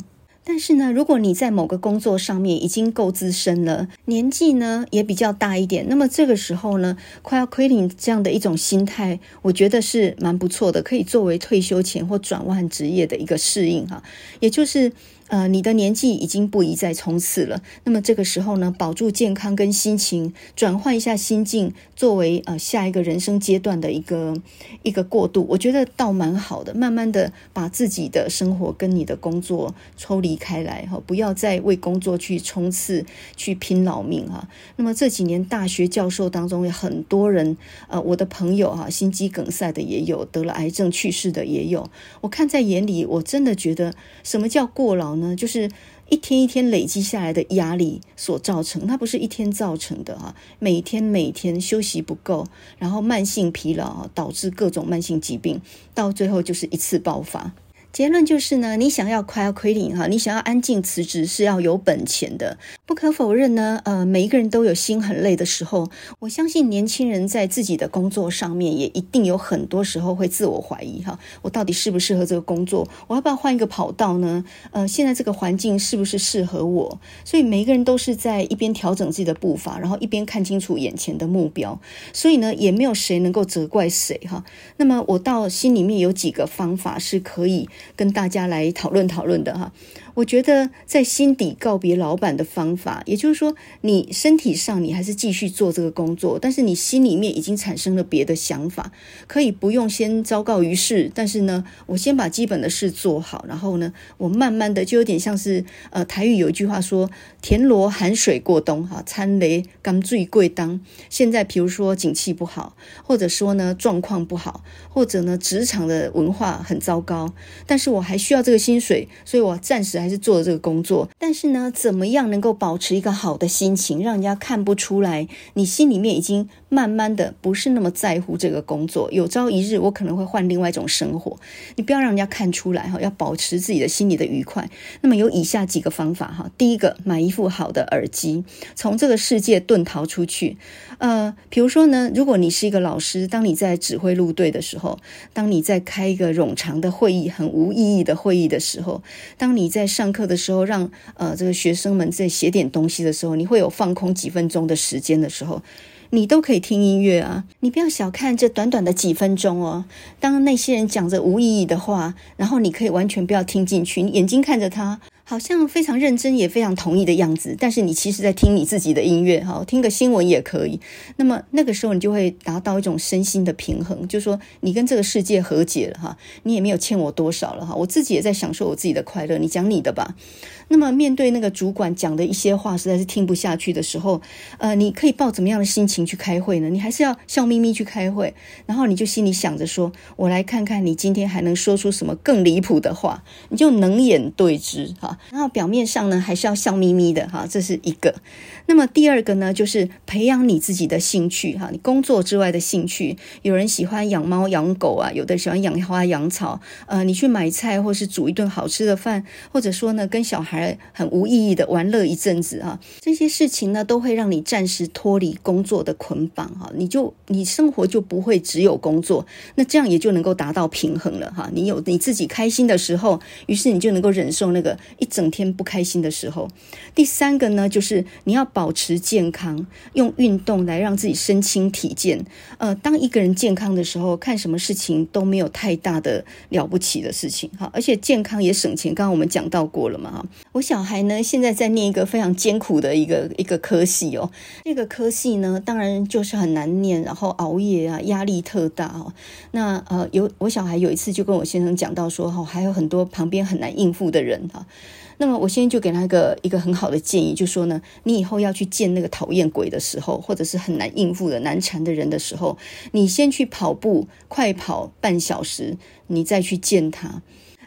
但是呢，如果你在某个工作上面已经够资深了，年纪呢也比较大一点，那么这个时候呢快要 quitting 这样的一种心态，我觉得是蛮不错的，可以作为退休前或转换职业的一个适应哈。也就是呃，你的年纪已经不宜再冲刺了。那么这个时候呢，保住健康跟心情，转换一下心境，作为呃下一个人生阶段的一个一个过渡，我觉得倒蛮好的。慢慢的把自己的生活跟你的工作抽离开来哈，不要再为工作去冲刺、去拼老命哈。那么这几年大学教授当中有很多人，呃，我的朋友哈，心肌梗塞的也有，得了癌症去世的也有。我看在眼里，我真的觉得什么叫过劳？呢，就是一天一天累积下来的压力所造成，它不是一天造成的哈。每天每天休息不够，然后慢性疲劳导致各种慢性疾病，到最后就是一次爆发。结论就是呢，你想要 quiet quitting 哈，你想要安静辞职是要有本钱的。不可否认呢，呃，每一个人都有心很累的时候。我相信年轻人在自己的工作上面也一定有很多时候会自我怀疑哈，我到底适不适合这个工作？我要不要换一个跑道呢？呃，现在这个环境是不是适合我？所以每一个人都是在一边调整自己的步伐，然后一边看清楚眼前的目标。所以呢，也没有谁能够责怪谁哈。那么我到心里面有几个方法是可以。跟大家来讨论讨论的哈。我觉得在心底告别老板的方法，也就是说，你身体上你还是继续做这个工作，但是你心里面已经产生了别的想法，可以不用先昭告于世，但是呢，我先把基本的事做好，然后呢，我慢慢的就有点像是呃台语有一句话说“田螺含水过冬”哈，参雷甘最贵当。现在比如说景气不好，或者说呢状况不好，或者呢职场的文化很糟糕，但是我还需要这个薪水，所以我暂时还。还是做这个工作，但是呢，怎么样能够保持一个好的心情，让人家看不出来你心里面已经慢慢的不是那么在乎这个工作？有朝一日我可能会换另外一种生活，你不要让人家看出来哈，要保持自己的心里的愉快。那么有以下几个方法哈，第一个，买一副好的耳机，从这个世界遁逃出去。呃，比如说呢，如果你是一个老师，当你在指挥路队的时候，当你在开一个冗长的会议、很无意义的会议的时候，当你在上课的时候，让呃这个学生们在写点东西的时候，你会有放空几分钟的时间的时候，你都可以听音乐啊！你不要小看这短短的几分钟哦。当那些人讲着无意义的话，然后你可以完全不要听进去，你眼睛看着他。好像非常认真，也非常同意的样子，但是你其实在听你自己的音乐，哈，听个新闻也可以。那么那个时候你就会达到一种身心的平衡，就是说你跟这个世界和解了，哈，你也没有欠我多少了，哈，我自己也在享受我自己的快乐。你讲你的吧。那么面对那个主管讲的一些话，实在是听不下去的时候，呃，你可以抱怎么样的心情去开会呢？你还是要笑眯眯去开会，然后你就心里想着说，我来看看你今天还能说出什么更离谱的话，你就冷眼对之，哈。然后表面上呢，还是要笑眯眯的哈，这是一个。那么第二个呢，就是培养你自己的兴趣哈，你工作之外的兴趣。有人喜欢养猫养狗啊，有的喜欢养花养草。呃，你去买菜，或是煮一顿好吃的饭，或者说呢，跟小孩很无意义的玩乐一阵子啊，这些事情呢，都会让你暂时脱离工作的捆绑哈。你就你生活就不会只有工作，那这样也就能够达到平衡了哈。你有你自己开心的时候，于是你就能够忍受那个一。整天不开心的时候，第三个呢，就是你要保持健康，用运动来让自己身轻体健。呃，当一个人健康的时候，看什么事情都没有太大的了不起的事情哈，而且健康也省钱。刚刚我们讲到过了嘛哈。我小孩呢，现在在念一个非常艰苦的一个一个科系哦，这个科系呢，当然就是很难念，然后熬夜啊，压力特大哦。那呃，有我小孩有一次就跟我先生讲到说，哈，还有很多旁边很难应付的人哈。那么我先生就给他一个一个很好的建议，就说呢，你以后要去见那个讨厌鬼的时候，或者是很难应付的难缠的人的时候，你先去跑步，快跑半小时，你再去见他。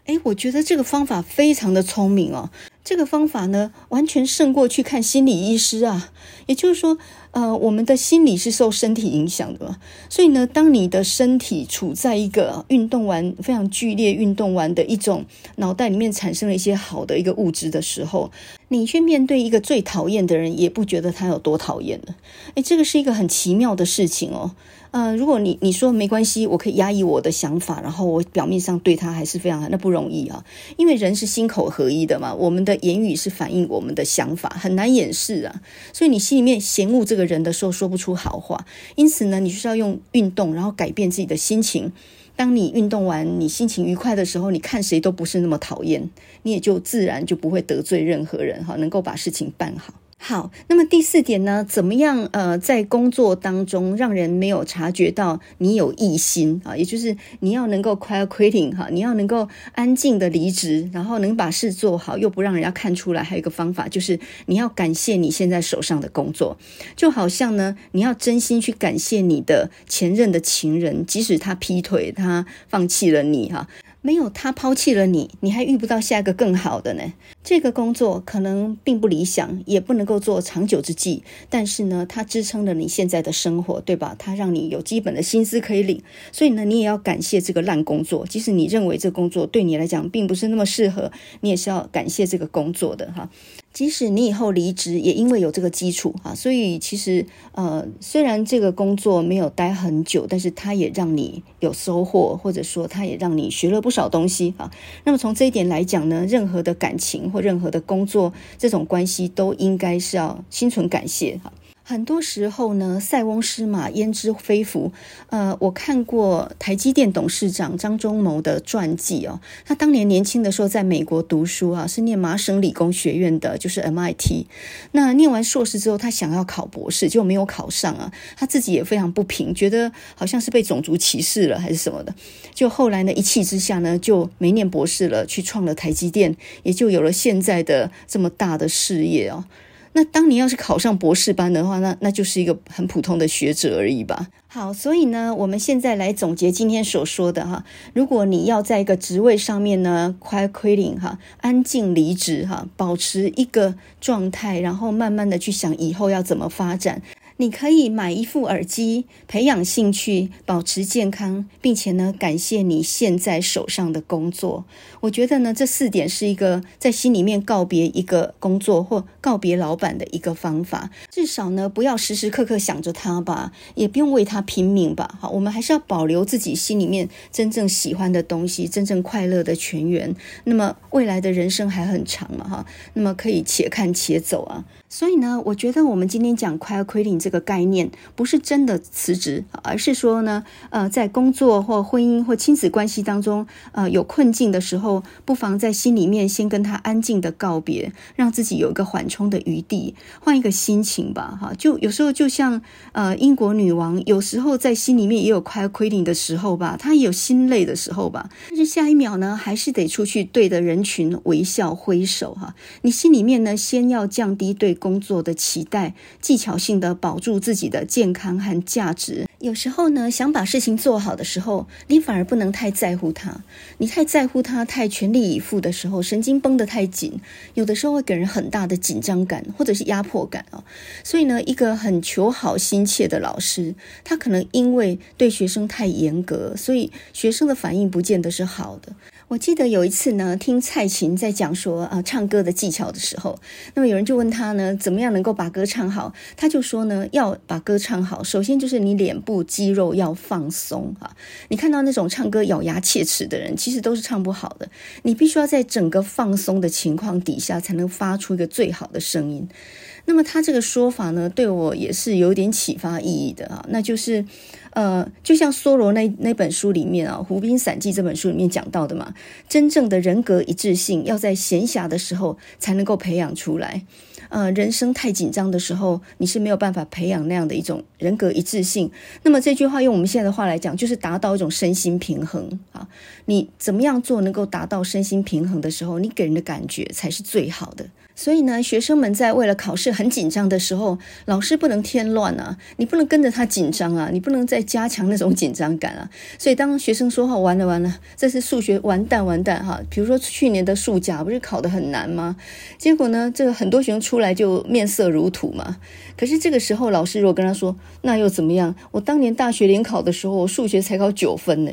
诶，我觉得这个方法非常的聪明哦。这个方法呢，完全胜过去看心理医师啊。也就是说，呃，我们的心理是受身体影响的嘛。所以呢，当你的身体处在一个运动完非常剧烈运动完的一种脑袋里面产生了一些好的一个物质的时候，你去面对一个最讨厌的人，也不觉得他有多讨厌了。诶，这个是一个很奇妙的事情哦。呃，如果你你说没关系，我可以压抑我的想法，然后我表面上对他还是非常好，那不容易啊。因为人是心口合一的嘛，我们的言语是反映我们的想法，很难掩饰啊。所以你心里面嫌恶这个人的时候，说不出好话。因此呢，你就是要用运动，然后改变自己的心情。当你运动完，你心情愉快的时候，你看谁都不是那么讨厌，你也就自然就不会得罪任何人哈，能够把事情办好。好，那么第四点呢？怎么样？呃，在工作当中让人没有察觉到你有异心啊，也就是你要能够 quietting，哈，你要能够安静的离职，然后能把事做好，又不让人家看出来。还有一个方法就是你要感谢你现在手上的工作，就好像呢，你要真心去感谢你的前任的情人，即使他劈腿，他放弃了你哈。没有他抛弃了你，你还遇不到下一个更好的呢。这个工作可能并不理想，也不能够做长久之计，但是呢，它支撑了你现在的生活，对吧？它让你有基本的薪资可以领，所以呢，你也要感谢这个烂工作。即使你认为这工作对你来讲并不是那么适合，你也是要感谢这个工作的哈。即使你以后离职，也因为有这个基础啊，所以其实呃，虽然这个工作没有待很久，但是它也让你有收获，或者说它也让你学了不少东西啊。那么从这一点来讲呢，任何的感情或任何的工作这种关系，都应该是要心存感谢哈。很多时候呢，塞翁失马，焉知非福。呃，我看过台积电董事长张忠谋的传记哦。他当年年轻的时候在美国读书啊，是念麻省理工学院的，就是 MIT。那念完硕士之后，他想要考博士，就没有考上啊。他自己也非常不平，觉得好像是被种族歧视了还是什么的。就后来呢，一气之下呢，就没念博士了，去创了台积电，也就有了现在的这么大的事业哦。那当你要是考上博士班的话，那那就是一个很普通的学者而已吧。好，所以呢，我们现在来总结今天所说的哈，如果你要在一个职位上面呢，quiet quitting 哈，安静离职哈，保持一个状态，然后慢慢的去想以后要怎么发展。你可以买一副耳机，培养兴趣，保持健康，并且呢，感谢你现在手上的工作。我觉得呢，这四点是一个在心里面告别一个工作或告别老板的一个方法。至少呢，不要时时刻刻想着他吧，也不用为他拼命吧。好，我们还是要保留自己心里面真正喜欢的东西，真正快乐的泉源。那么未来的人生还很长嘛，哈，那么可以且看且走啊。所以呢，我觉得我们今天讲 quiet quitting 这个概念，不是真的辞职，而是说呢，呃，在工作或婚姻或亲子关系当中，呃，有困境的时候，不妨在心里面先跟他安静的告别，让自己有一个缓冲的余地，换一个心情吧，哈。就有时候就像呃，英国女王，有时候在心里面也有 quiet quitting 的时候吧，她也有心累的时候吧，但是下一秒呢，还是得出去对着人群微笑挥手，哈。你心里面呢，先要降低对工作的期待，技巧性的保住自己的健康和价值。有时候呢，想把事情做好的时候，你反而不能太在乎它。你太在乎它，太全力以赴的时候，神经绷得太紧，有的时候会给人很大的紧张感或者是压迫感啊。所以呢，一个很求好心切的老师，他可能因为对学生太严格，所以学生的反应不见得是好的。我记得有一次呢，听蔡琴在讲说啊唱歌的技巧的时候，那么有人就问他呢，怎么样能够把歌唱好？他就说呢，要把歌唱好，首先就是你脸部肌肉要放松啊。你看到那种唱歌咬牙切齿的人，其实都是唱不好的。你必须要在整个放松的情况底下，才能发出一个最好的声音。那么他这个说法呢，对我也是有点启发意义的啊，那就是。呃，就像梭罗那那本书里面啊，《湖滨散记》这本书里面讲到的嘛，真正的人格一致性要在闲暇的时候才能够培养出来。呃，人生太紧张的时候，你是没有办法培养那样的一种人格一致性。那么这句话用我们现在的话来讲，就是达到一种身心平衡啊。你怎么样做能够达到身心平衡的时候，你给人的感觉才是最好的。所以呢，学生们在为了考试很紧张的时候，老师不能添乱啊，你不能跟着他紧张啊，你不能再加强那种紧张感啊。所以当学生说：“哈，完了完了，这次数学完蛋完蛋哈。”比如说去年的数甲不是考得很难吗？结果呢，这个很多学生出来就面色如土嘛。可是这个时候，老师如果跟他说：“那又怎么样？我当年大学联考的时候，我数学才考九分呢。”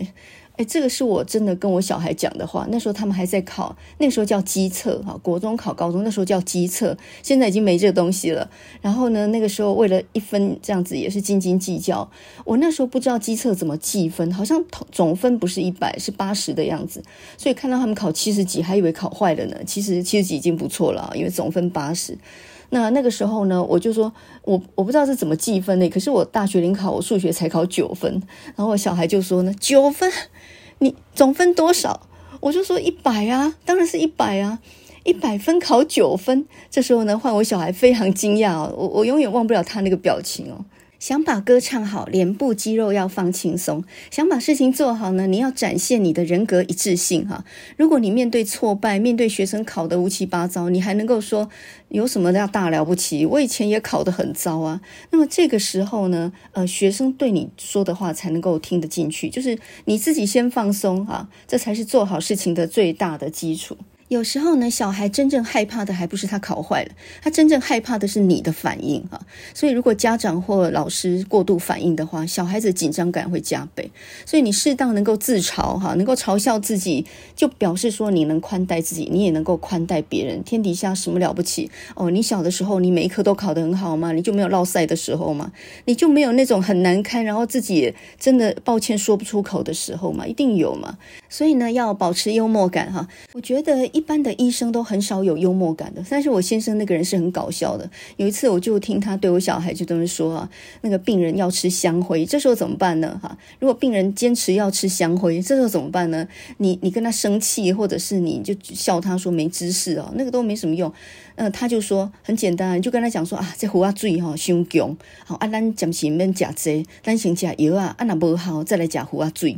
哎，这个是我真的跟我小孩讲的话。那时候他们还在考，那个时候叫基测哈，国中考高中，那时候叫基测，现在已经没这个东西了。然后呢，那个时候为了一分这样子也是斤斤计较。我那时候不知道基测怎么计分，好像总分不是一百，是八十的样子。所以看到他们考七十几，还以为考坏了呢。其实七十几已经不错了，因为总分八十。那那个时候呢，我就说我我不知道是怎么计分的，可是我大学联考我数学才考九分，然后我小孩就说呢，九分。你总分多少？我就说一百啊，当然是一百啊，一百分考九分。这时候呢，换我小孩非常惊讶哦，我我永远忘不了他那个表情哦。想把歌唱好，脸部肌肉要放轻松；想把事情做好呢，你要展现你的人格一致性哈。如果你面对挫败，面对学生考得乌七八糟，你还能够说有什么要大了不起？我以前也考得很糟啊。那么这个时候呢，呃，学生对你说的话才能够听得进去，就是你自己先放松哈，这才是做好事情的最大的基础。有时候呢，小孩真正害怕的还不是他考坏了，他真正害怕的是你的反应哈。所以，如果家长或老师过度反应的话，小孩子紧张感会加倍。所以，你适当能够自嘲哈，能够嘲笑自己，就表示说你能宽待自己，你也能够宽待别人。天底下什么了不起哦？你小的时候，你每一科都考得很好吗？你就没有落赛的时候吗？你就没有那种很难堪，然后自己真的抱歉说不出口的时候吗？一定有嘛。所以呢，要保持幽默感哈。我觉得。一般的医生都很少有幽默感的，但是我先生那个人是很搞笑的。有一次，我就听他对我小孩就这么说啊：“那个病人要吃香灰，这时候怎么办呢？哈，如果病人坚持要吃香灰，这时候怎么办呢？你你跟他生气，或者是你就笑他说没知识哦，那个都没什么用。呃，他就说很简单，你就跟他讲说啊，这胡啊嘴哈胸强，好啊，咱暂时免吃这，咱先吃药啊，啊那不好再来吃胡啊嘴。”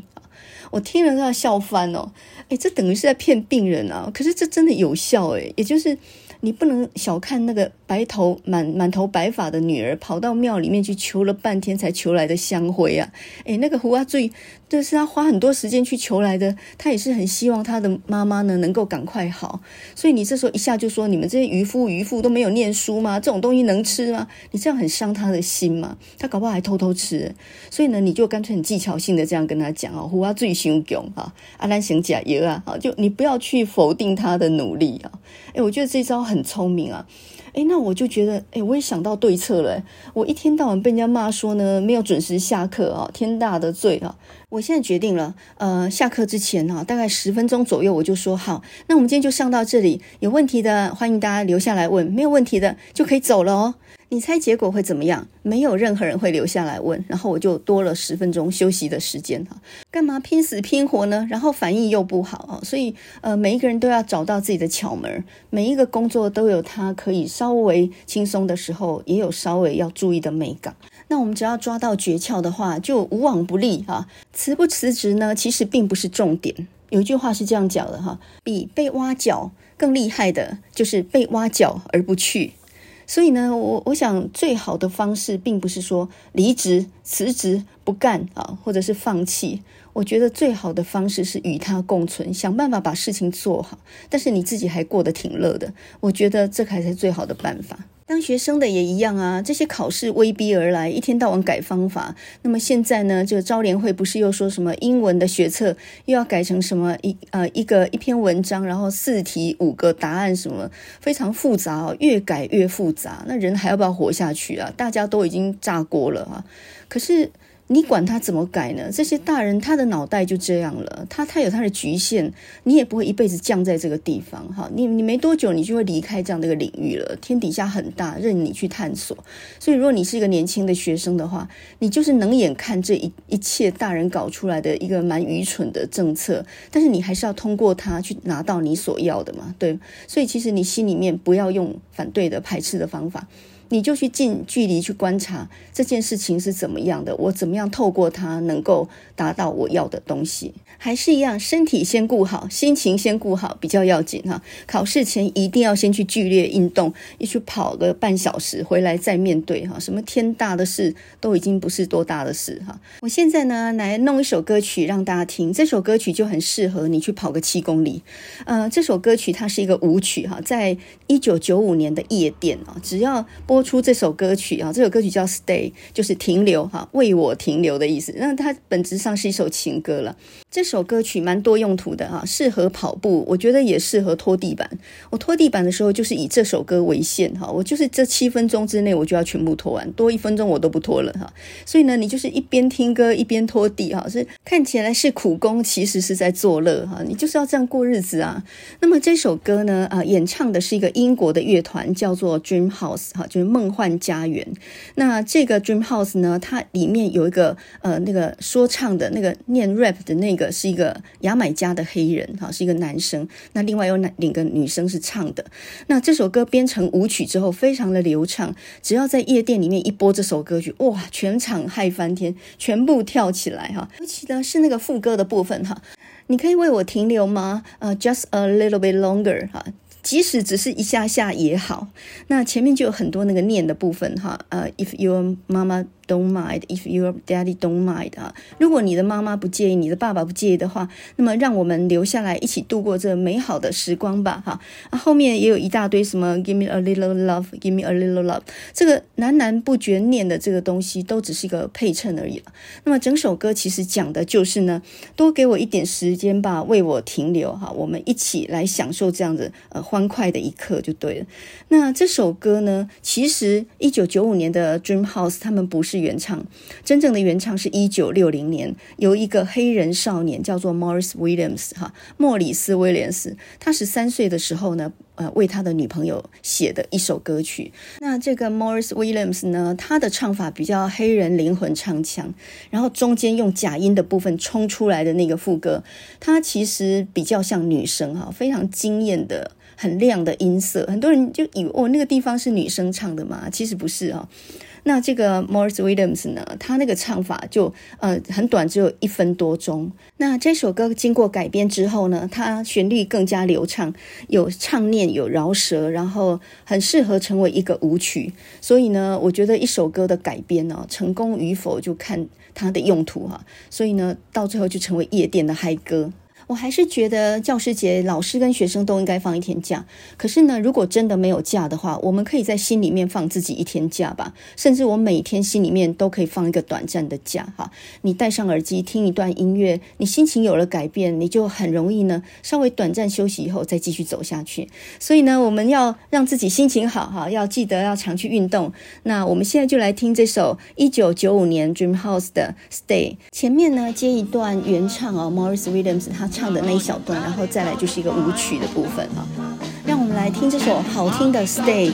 我听了都要笑翻哦，哎，这等于是在骗病人啊！可是这真的有效哎，也就是。你不能小看那个白头满满头白发的女儿，跑到庙里面去求了半天才求来的香灰啊！哎，那个胡阿醉，这是他花很多时间去求来的，他也是很希望他的妈妈呢能够赶快好。所以你这时候一下就说，你们这些渔夫渔妇都没有念书吗？这种东西能吃吗？你这样很伤他的心嘛。他搞不好还偷偷吃。所以呢，你就干脆很技巧性的这样跟他讲啊，胡阿醉胸强哈，阿兰行假油啊，好，就你不要去否定他的努力啊。诶，我觉得这招。很聪明啊，诶，那我就觉得，诶，我也想到对策了。我一天到晚被人家骂说呢，没有准时下课啊，天大的罪啊！我现在决定了，呃，下课之前啊，大概十分钟左右，我就说好，那我们今天就上到这里。有问题的，欢迎大家留下来问；没有问题的，就可以走了哦。你猜结果会怎么样？没有任何人会留下来问，然后我就多了十分钟休息的时间哈。干嘛拼死拼活呢？然后反应又不好啊，所以呃，每一个人都要找到自己的窍门，每一个工作都有他可以稍微轻松的时候，也有稍微要注意的美感。那我们只要抓到诀窍的话，就无往不利哈。辞不辞职呢，其实并不是重点。有一句话是这样讲的哈：比被挖角更厉害的，就是被挖角而不去。所以呢，我我想最好的方式，并不是说离职、辞职、不干啊，或者是放弃。我觉得最好的方式是与他共存，想办法把事情做好，但是你自己还过得挺乐的。我觉得这才是最好的办法。当学生的也一样啊，这些考试威逼而来，一天到晚改方法。那么现在呢，这个招联会不是又说什么英文的学测又要改成什么一呃一个一篇文章，然后四题五个答案什么非常复杂哦，越改越复杂，那人还要不要活下去啊？大家都已经炸锅了啊！可是。你管他怎么改呢？这些大人他的脑袋就这样了，他他有他的局限，你也不会一辈子降在这个地方哈。你你没多久，你就会离开这样的一个领域了。天底下很大，任你去探索。所以，如果你是一个年轻的学生的话，你就是能眼看这一一切大人搞出来的一个蛮愚蠢的政策，但是你还是要通过它去拿到你所要的嘛，对。所以，其实你心里面不要用反对的、排斥的方法。你就去近距离去观察这件事情是怎么样的，我怎么样透过它能够达到我要的东西，还是一样，身体先顾好，心情先顾好比较要紧哈。考试前一定要先去剧烈运动，一去跑个半小时，回来再面对哈。什么天大的事都已经不是多大的事哈。我现在呢来弄一首歌曲让大家听，这首歌曲就很适合你去跑个七公里。呃，这首歌曲它是一个舞曲哈，在一九九五年的夜店啊，只要播。播出这首歌曲啊，这首歌曲叫《Stay》，就是停留哈，为我停留的意思。那它本质上是一首情歌了。这首歌曲蛮多用途的哈，适合跑步，我觉得也适合拖地板。我拖地板的时候就是以这首歌为限哈，我就是这七分钟之内我就要全部拖完，多一分钟我都不拖了哈。所以呢，你就是一边听歌一边拖地哈，是看起来是苦工，其实是在作乐哈。你就是要这样过日子啊。那么这首歌呢，啊，演唱的是一个英国的乐团，叫做 Dream House 哈，就是梦幻家园。那这个 Dream House 呢，它里面有一个呃那个说唱的那个念 rap 的那个是一个牙买加的黑人哈，是一个男生。那另外有两个女生是唱的。那这首歌编成舞曲之后，非常的流畅。只要在夜店里面一播这首歌曲，哇，全场嗨翻天，全部跳起来哈。尤其呢是那个副歌的部分哈。你可以为我停留吗？呃、just a little bit longer 哈，即使只是一下下也好。那前面就有很多那个念的部分哈，呃、，If your 妈妈。Don't mind if your daddy don't mind 啊，如果你的妈妈不介意，你的爸爸不介意的话，那么让我们留下来一起度过这美好的时光吧，哈啊，后面也有一大堆什么 Give me a little love，Give me a little love，这个喃喃不绝念的这个东西都只是一个配衬而已了。那么整首歌其实讲的就是呢，多给我一点时间吧，为我停留哈，我们一起来享受这样子呃欢快的一刻就对了。那这首歌呢，其实一九九五年的 Dream House 他们不是。原唱真正的原唱是一九六零年，由一个黑人少年叫做 Morris Williams 哈，莫里斯威廉斯，他十三岁的时候呢，呃，为他的女朋友写的一首歌曲。那这个 Morris Williams 呢，他的唱法比较黑人灵魂唱腔，然后中间用假音的部分冲出来的那个副歌，他其实比较像女生哈，非常惊艳的、很亮的音色，很多人就以为哦，那个地方是女生唱的嘛，其实不是哈。那这个 Morris Williams 呢，他那个唱法就呃很短，只有一分多钟。那这首歌经过改编之后呢，它旋律更加流畅，有唱念，有饶舌，然后很适合成为一个舞曲。所以呢，我觉得一首歌的改编呢，成功与否就看它的用途哈。所以呢，到最后就成为夜店的嗨歌。我还是觉得教师节老师跟学生都应该放一天假。可是呢，如果真的没有假的话，我们可以在心里面放自己一天假吧。甚至我每天心里面都可以放一个短暂的假哈。你戴上耳机听一段音乐，你心情有了改变，你就很容易呢稍微短暂休息以后再继续走下去。所以呢，我们要让自己心情好哈，要记得要常去运动。那我们现在就来听这首一九九五年 Dream House 的 Stay。前面呢接一段原唱哦，Morris Williams 他。唱唱的那一小段，然后再来就是一个舞曲的部分了，让我们来听这首好听的《Stay》。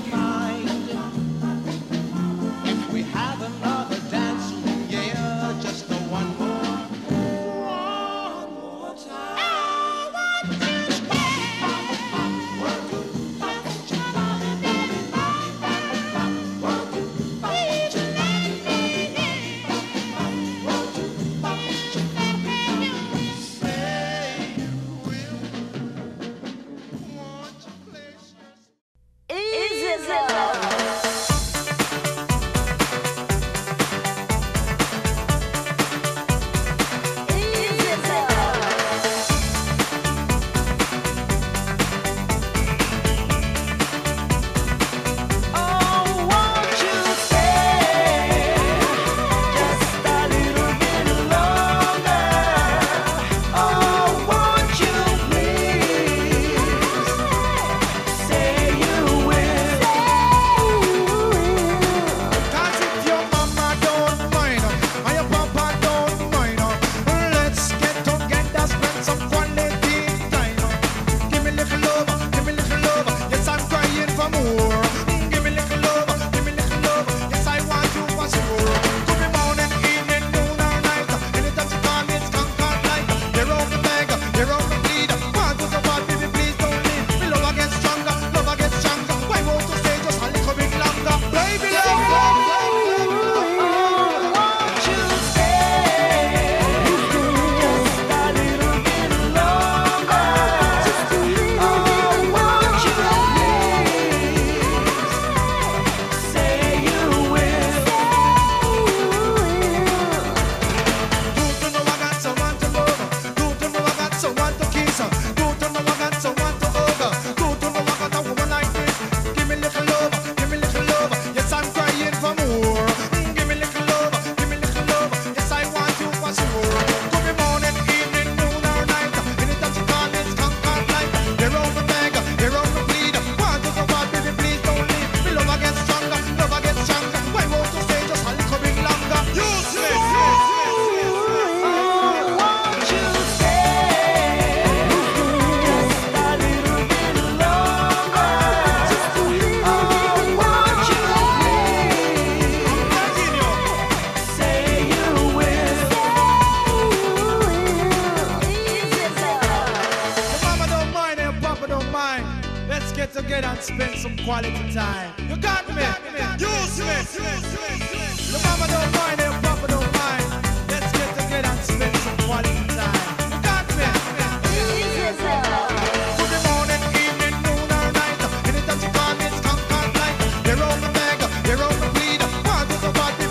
So what